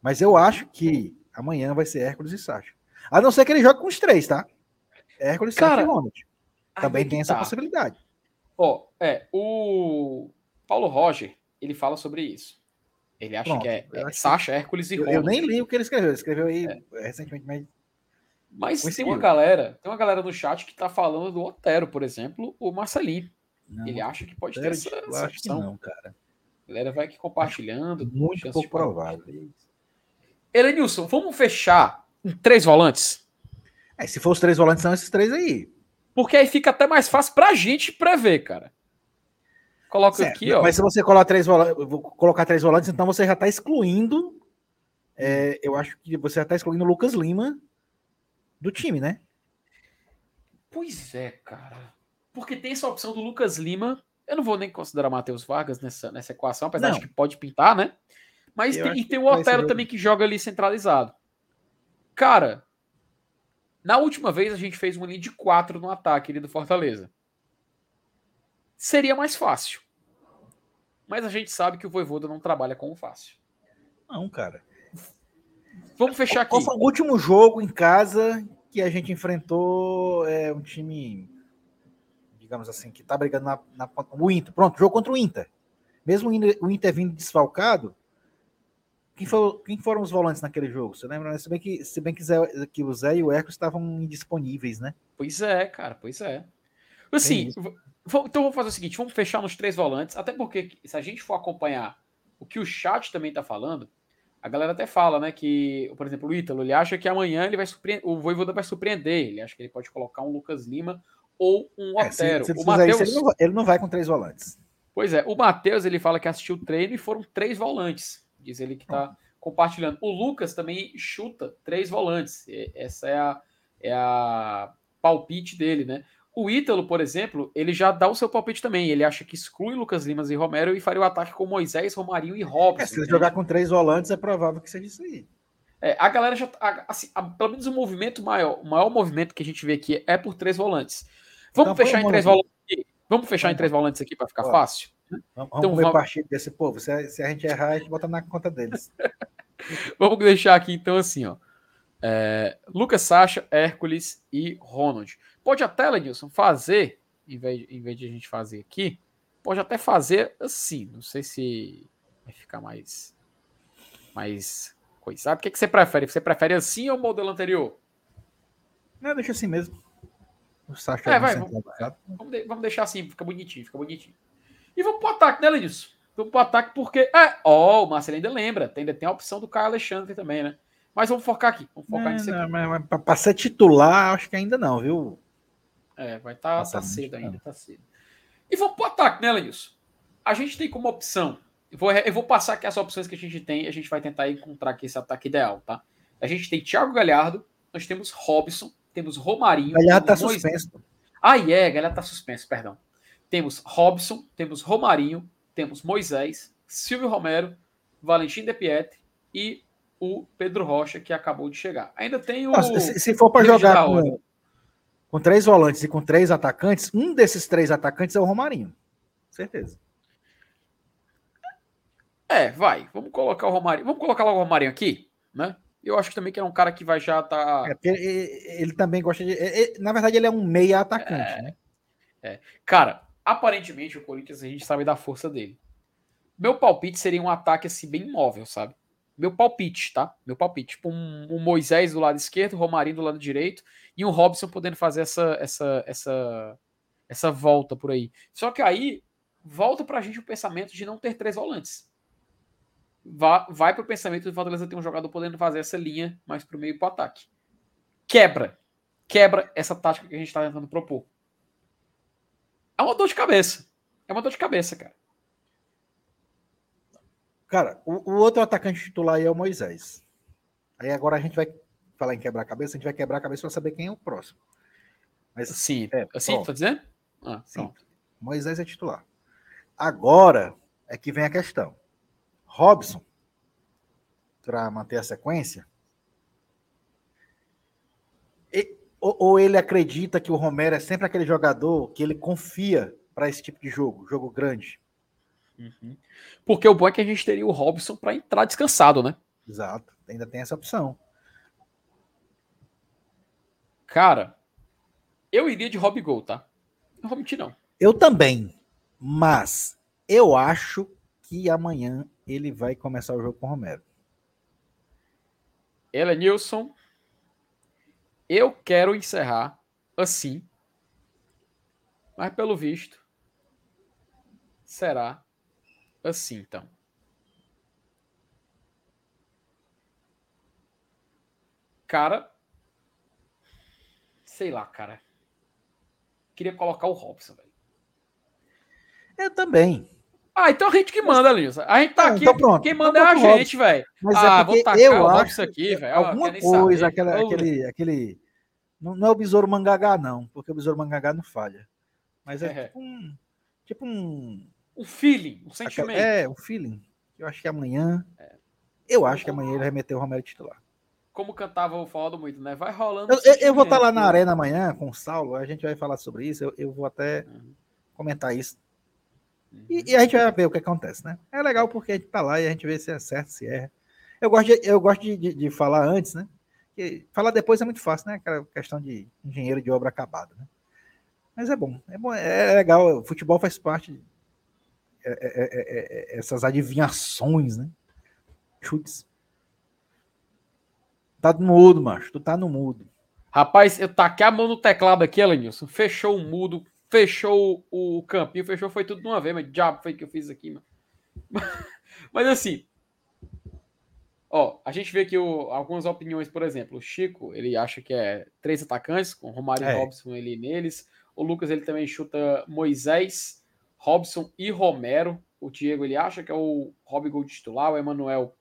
C: Mas eu acho que amanhã vai ser Hércules e Sacha. A não ser que ele jogue com os três, tá? Hércules, Cara, Sacha e Ronald. Também tem essa tá. possibilidade.
B: Ó, oh, é, o Paulo Roger, ele fala sobre isso. Ele acha Pronto, que é, é Sacha, Hércules e Ronald.
C: Eu nem li o que ele escreveu. Ele escreveu aí é. recentemente, mas
B: mas tem uma galera, tem uma galera no chat que tá falando do Otero, por exemplo, o Marcelinho. Não, ele acha que pode ter essa, essa opção.
C: não, cara.
B: A galera vai aqui compartilhando.
C: Muito pouco provável.
B: Elenilson, vamos fechar em três volantes?
C: É, se for os três volantes, são esses três aí.
B: Porque aí fica até mais fácil pra gente prever, cara. Coloca certo, aqui, ó.
C: Mas se você colocar três volantes, colocar três volantes, então você já tá excluindo. É, eu acho que você já tá excluindo o Lucas Lima do time, né?
B: Pois é, cara. Porque tem essa opção do Lucas Lima. Eu não vou nem considerar Matheus Vargas nessa, nessa equação, apesar não. de que pode pintar, né? Mas tem, e tem o Otero também que joga ali centralizado. Cara, na última vez a gente fez uma linha de quatro no ataque ali do Fortaleza. Seria mais fácil. Mas a gente sabe que o Voivoda não trabalha com o fácil.
C: Não, cara.
B: Vamos fechar aqui.
C: Qual foi o último jogo em casa que a gente enfrentou é, um time, digamos assim, que tá brigando na, na, o Inter? Pronto, jogo contra o Inter. Mesmo o Inter vindo desfalcado, quem, foi, quem foram os volantes naquele jogo? Você lembra? Se bem que, se bem que, Zé, que o Zé e o Hércules estavam indisponíveis, né?
B: Pois é, cara, pois é. Assim, então vamos fazer o seguinte: vamos fechar nos três volantes, até porque se a gente for acompanhar o que o chat também tá falando, a galera até fala, né, que, por exemplo, o Ítalo, ele acha que amanhã ele vai o Voivoda vai surpreender, ele acha que ele pode colocar um Lucas Lima ou um Otero. É, se, se
C: o Mateus... Isso, ele, não, ele não vai com três volantes.
B: Pois é, o Matheus, ele fala que assistiu o treino e foram três volantes. Diz ele que está compartilhando. O Lucas também chuta três volantes. Essa é a, é a palpite dele, né? O Ítalo, por exemplo, ele já dá o seu palpite também. Ele acha que exclui Lucas Limas e Romero e faria o ataque com Moisés, Romarinho e Robson. É,
C: se ele jogar com três volantes, é provável que seja isso aí.
B: É, a galera já. Assim, a, pelo menos o movimento maior, o maior movimento que a gente vê aqui é por três volantes. Vamos então, fechar em três volantes aqui. Vamos fechar em três volantes aqui para ficar fácil?
C: Vamos, então, ver vamos... partido desse povo. Se, se, a gente errar, a gente bota na conta deles.
B: vamos deixar aqui, então, assim, ó. É, Lucas Sacha, Hércules e Ronald. Pode até, Lenilson, fazer, em vez, em vez de a gente fazer aqui, pode até fazer assim. Não sei se vai ficar mais. mais coisado. O que, que você prefere? Você prefere assim ou o modelo anterior?
C: Não, deixa assim mesmo.
B: O Sacha é, vai, vamos, vamos, vamos, deixar assim, fica bonitinho, fica bonitinho. E vamos pro ataque, né, Lenilson? Vamos pro ataque porque. É, ó, oh, o Marcelo ainda lembra. Tem, ainda tem a opção do Caio Alexandre também, né? Mas vamos focar aqui. Vamos focar
C: não,
B: nisso aqui.
C: Não, mas, mas para ser titular, acho que ainda não, viu?
B: É, vai estar tá, tá cedo ainda, tá cedo. E vamos pro ataque, né, Lenilson? A gente tem como opção. Eu vou, eu vou passar aqui as opções que a gente tem e a gente vai tentar encontrar aqui esse ataque ideal, tá? A gente tem Thiago Galhardo, nós temos Robson, temos Romarinho.
C: Galhardo tá Moisés... suspenso.
B: Ah, é, yeah, Galhardo tá suspenso, perdão. Temos Robson, temos Romarinho, temos Moisés, Silvio Romero, Valentim De Pietri e o Pedro Rocha, que acabou de chegar. Ainda tem o.
C: Nossa, se, se, for para jogar com, com, três volantes e com três atacantes, um desses três atacantes é o Romarinho. Certeza.
B: É, vai. Vamos colocar o Romarinho. Vamos colocar logo o Romarinho aqui, né? Eu acho que também que é um cara que vai já estar. Tá...
C: É, ele, ele, também gosta de. Ele, na verdade, ele é um meia atacante, é, né?
B: É. Cara, aparentemente o Corinthians a gente sabe da força dele. Meu palpite seria um ataque assim bem móvel, sabe? Meu palpite, tá? Meu palpite. Tipo, um, um Moisés do lado esquerdo, Romarinho do lado direito e um Robson podendo fazer essa, essa, essa, essa volta por aí. Só que aí volta pra gente o pensamento de não ter três volantes. Vai, vai pro pensamento de Fortaleza ter um jogador podendo fazer essa linha mais pro meio e pro ataque. Quebra. Quebra essa tática que a gente tá tentando propor. É uma dor de cabeça. É uma dor de cabeça, cara.
C: Cara, o, o outro atacante titular aí é o Moisés. Aí agora a gente vai falar em quebrar-cabeça, a gente vai quebrar a cabeça para saber quem é o próximo.
B: Mas, sim, é, assim, tá dizendo?
C: Ah, sim. Moisés é titular. Agora é que vem a questão. Robson, para manter a sequência, e, ou, ou, ele acredita que o Romero é sempre aquele jogador que ele confia para esse tipo de jogo, jogo grande.
B: Uhum. Porque o bom é que a gente teria o Robson para entrar descansado, né?
C: Exato, ainda tem essa opção.
B: Cara, eu iria de Rob Gol, tá? Não vou mentir, não.
C: Eu também. Mas eu acho que amanhã ele vai começar o jogo com o Romero.
B: Ela Nilson. Eu quero encerrar assim. Mas pelo visto, será assim, então. Cara, sei lá, cara. Queria colocar o Robson, velho.
C: Eu também.
B: Ah, então a gente que manda, Lins. A gente tá aqui. Então quem manda então é a gente, velho.
C: Ah, é vou tacar eu acho aqui, velho. Alguma coisa, aquela, aquele, aquele. Não, não, é o besouro mangagá, não, porque o besouro mangagá não falha. Mas é, é. tipo um. Tipo um.
B: Um feeling, um sentimento.
C: É, um feeling. Eu acho que amanhã. É. Eu acho que amanhã ele vai meter o Romero titular
B: como cantava o Faldo muito, né? Vai rolando.
C: Eu, eu, eu vou estar tá lá na arena amanhã com o Saulo, a gente vai falar sobre isso, eu, eu vou até uhum. comentar isso. Uhum. E, e, a gente vai ver o que acontece, né? É legal porque a gente tá lá e a gente vê se é certo, se erra. Eu gosto de, eu gosto de, de, de falar antes, né? Porque falar depois é muito fácil, né? Aquela questão de engenheiro de obra acabada, né? Mas é bom, é bom, é legal. O futebol faz parte é, é, é, essas adivinhações, né? Chutes. Tá no mudo, macho. Tu tá no mudo.
B: Rapaz, eu taquei a mão no teclado aqui, Elenilson. Fechou o mudo, fechou o campinho, fechou, foi tudo de uma vez, mas diabo foi que eu fiz aqui, mano. Mas assim, ó, a gente vê aqui o, algumas opiniões, por exemplo, o Chico, ele acha que é três atacantes, com Romário é. e Robson ele neles. O Lucas, ele também chuta Moisés, Robson e Romero. O Diego, ele acha que é o Rob Gold titular, o Emanuel,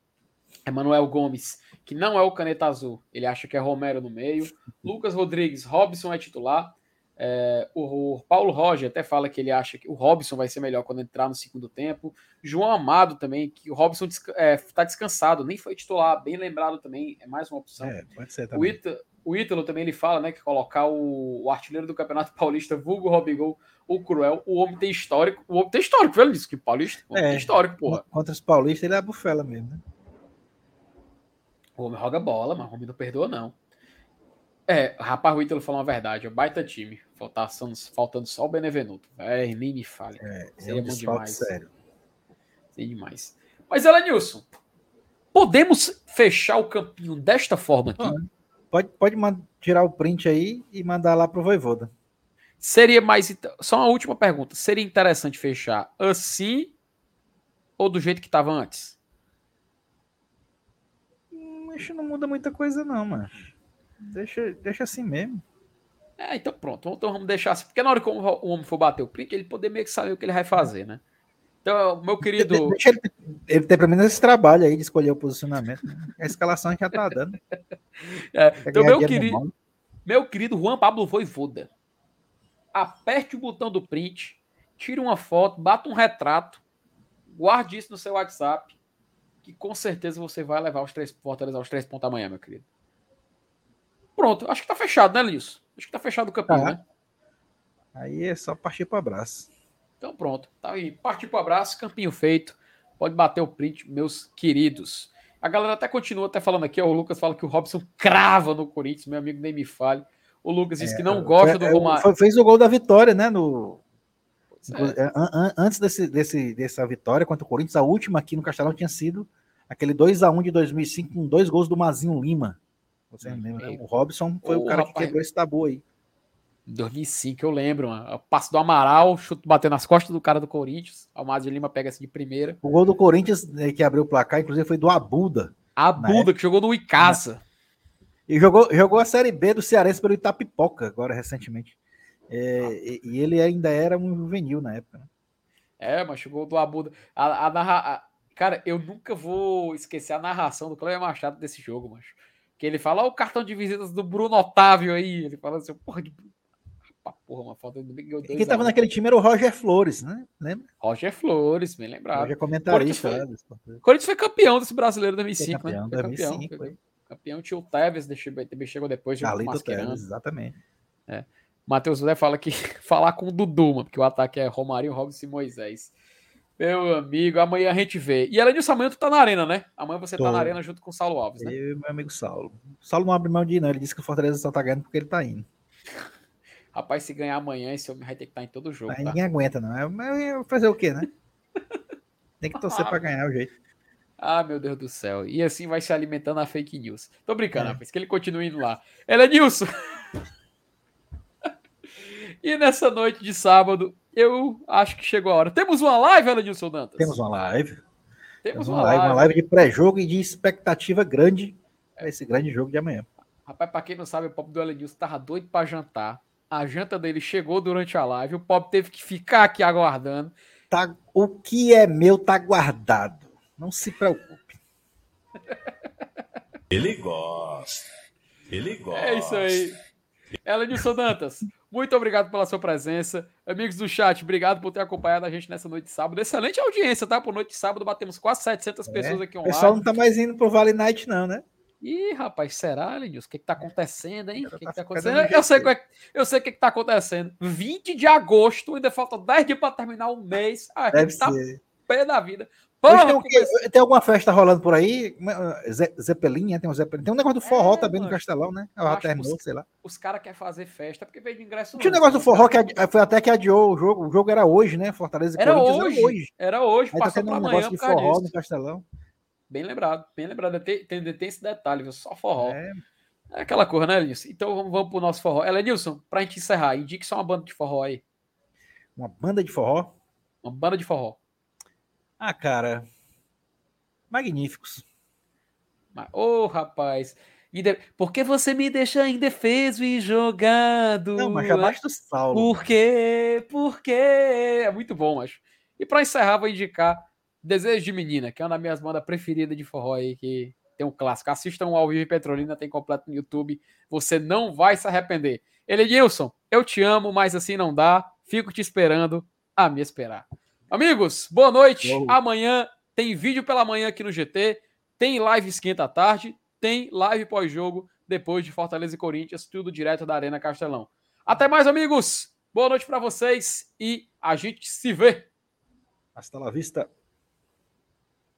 B: Emanuel Gomes que não é o caneta azul. Ele acha que é Romero no meio. Lucas Rodrigues, Robson é titular. É, o, o, Paulo Roger até fala que ele acha que o Robson vai ser melhor quando entrar no segundo tempo. João Amado também, que o Robson está é, tá descansado, nem foi titular, bem lembrado também, é mais uma opção. É,
C: pode ser também.
B: O, Ita, o Ítalo também ele fala né, que colocar o, o artilheiro do Campeonato Paulista, vulgo Robigol, o Cruel, o homem tem histórico. O homem tem histórico, velho, disse que Paulista, o homem é, tem histórico, porra.
C: Contra os paulistas ele é a bufela mesmo, né?
B: O homem joga bola, mas o homem não perdoa, não. É, rapaz, o Ítalo falou uma verdade, é um baita time. Faltando, faltando só o Benevenuto. É, nem me fale.
C: É, Seria é um bom demais. Sério.
B: Seria demais. Mas, Elenilson, podemos fechar o campinho desta forma aqui?
C: Pode, pode tirar o print aí e mandar lá pro Voivoda.
B: Seria mais. Só uma última pergunta. Seria interessante fechar assim ou do jeito que estava antes?
C: Acho não muda muita coisa, não, mano. Deixa, deixa assim mesmo.
B: É, então pronto. Então vamos deixar assim. Porque na hora que o homem for bater o print, ele poder meio que saber o que ele vai fazer, né? Então, meu querido.
C: Deixa ele, ele tem pelo menos esse trabalho aí de escolher o posicionamento. Né? A escalação já tá dando.
B: É, então, meu querido, meu querido Juan Pablo Voivoda, aperte o botão do print, tire uma foto, bata um retrato, guarde isso no seu WhatsApp que com certeza você vai levar os três Fortaleza aos três pontos amanhã, meu querido. Pronto, acho que tá fechado, né, Lius? Acho que tá fechado o campinho, tá. né?
C: Aí é só partir pro abraço.
B: Então pronto, tá aí. Partir pro abraço, campinho feito. Pode bater o print, meus queridos. A galera até continua até falando aqui, ó, o Lucas fala que o Robson crava no Corinthians, meu amigo nem me fale. O Lucas diz é, que não gosta do é, Romário.
C: Fez o gol da vitória, né, no, é. Antes desse, desse, dessa vitória contra o Corinthians, a última aqui no Castelão tinha sido Aquele 2x1 de 2005 com dois gols do Mazinho Lima. Você
B: Hum,
C: lembra? O Robson foi
B: Ô,
C: o cara que
B: rapaz.
C: quebrou esse tabu aí.
B: 2005, eu lembro, mano. O passo do Amaral, chute batendo nas costas do cara do Corinthians. O Almada de Lima pega essa de primeira.
C: O gol do Corinthians, né, que abriu o placar, inclusive, foi do Abuda.
B: A
C: Na
B: Buda, que jogou no Icasa.
C: E jogou, jogou a Série B do Cearense pelo Itapipoca, agora recentemente. É, e, e ele ainda era um juvenil na época. né?
B: É, mas chegou do Abuda. A, a narra... a- Cara, eu nunca vou esquecer a narração do Cleber Machado desse jogo, macho. Que ele fala, ó, o cartão de visitas do Bruno Otávio aí. Ele fala assim, porra de. Porra, uma falta do
C: E quem tava naquele time era o Roger Flores, né? Lembra?
B: Roger Flores, bem lembrado.
C: Roger comentarista.
B: Corinthians
C: desse-
B: O Corinthians foi campeão desse brasileiro 2005,
C: Foi campeão,
B: né? Foi
C: 2005,
B: Foi
C: foi.
B: campeão. Tinha o Tevez, também chegou depois, de Mascherano.
C: Teles, exatamente.
B: Matheus Zé fala que falar com o Dudu, mano, porque o ataque é Romarinho, Robson e Moisés. Meu amigo, amanhã a gente vê. E além disso, amanhã tu tá na arena, né? Amanhã você tá
C: Tô.
B: na arena junto com o Saulo Alves, né?
C: Eu e meu amigo Saulo. O Saulo não abre mão de ir, não. Ele disse que o Fortaleza só tá ganhando porque ele tá indo.
B: Rapaz, se ganhar amanhã, esse homem vai ter que estar em todo jogo, tá?
C: ninguém aguenta, não. É- Mas eu vou fazer o quê, né? Tem que torcer pra ganhar o jeito.
B: Ah, meu Deus do céu. E assim vai se alimentando a fake news. Tô brincando,
C: É.
B: rapaz, que ele continue indo lá. Ela é Nilson. e nessa noite de sábado, eu acho que chegou a hora. Temos uma live, Elenilson Dantas?
C: Temos uma live.
B: Temos
C: Temos uma live, uma live de pré-jogo e de expectativa grande para esse grande jogo de amanhã.
B: Rapaz, pra quem não sabe, o pobre do Elenilson tava doido pra jantar. A janta dele chegou durante a live. O pobre teve que ficar aqui aguardando.
C: Tá, o que é meu tá guardado. Não se preocupe.
E: Ele gosta. Ele gosta.
B: É isso aí. Elenilson Dantas, muito obrigado pela sua presença. Amigos do chat, obrigado por ter acompanhado a gente nessa noite de sábado. Excelente audiência, tá? Por noite de sábado, batemos quase 700 pessoas aqui
C: O
B: online.
C: pessoal não tá mais indo pro Vale Night, não, né?
B: Ih, rapaz, será, Elenilson? O que que tá acontecendo, hein? O que que
C: tá
B: tá acontecendo?
C: do
B: Eu sei, é- eu sei o que que tá acontecendo. 20 de agosto, ainda falta 10 dias pra terminar o mês. A
C: Deve
B: tá
C: ser.
B: pé da vida. Porra,
C: tem, o quê? Tem alguma festa rolando por aí? Ze- Zeppelin, né? tem um Zeppelin. Tem um negócio do forró
B: É,
C: também no
B: mano.
C: Castelão, né?
B: Eu acho
C: terminou,
B: que
C: sei lá.
B: os caras querem fazer festa porque veio de ingresso.
C: Tinha um negócio do
B: os
C: forró que adi- foi até que adiou o jogo. O jogo era hoje, né? Fortaleza e
B: Era
C: Corinthians
B: hoje,
C: era hoje.
B: era hoje,
C: Aí tá
B: passou
C: tendo
B: pra
C: um negócio de forró
B: disso.
C: no Castelão.
B: Bem lembrado, bem lembrado. Tem, tem, tem esse detalhe, viu? Só forró. É,
C: É,
B: aquela coisa, né, Nilson? Então vamos, vamos pro nosso forró. Elenilson, pra gente encerrar, indique só uma banda de forró aí.
C: uma banda de forró.
B: Uma banda de forró.
C: Ah, cara. Magníficos.
B: Ô, rapaz. inde- Por que você me deixa indefeso e jogado?
C: Não, mas abaixo do Saulo.
B: Por quê? Por quê? É muito bom, acho. E pra encerrar, vou indicar Desejo de Menina, que é uma das minhas bandas preferidas de forró aí, que tem um clássico. Assistam ao vivo Petrolina, tem completo no YouTube. Você não vai se arrepender. Elenilson, eu te amo, mas assim não dá. Fico te esperando a me esperar. Amigos, boa noite. Amanhã tem vídeo pela manhã aqui no GT, tem live esquenta à tarde, tem live pós-jogo depois de Fortaleza e Corinthians, tudo direto da Arena Castelão. Até mais, amigos. Boa noite para vocês e a gente se vê.
C: Hasta la vista.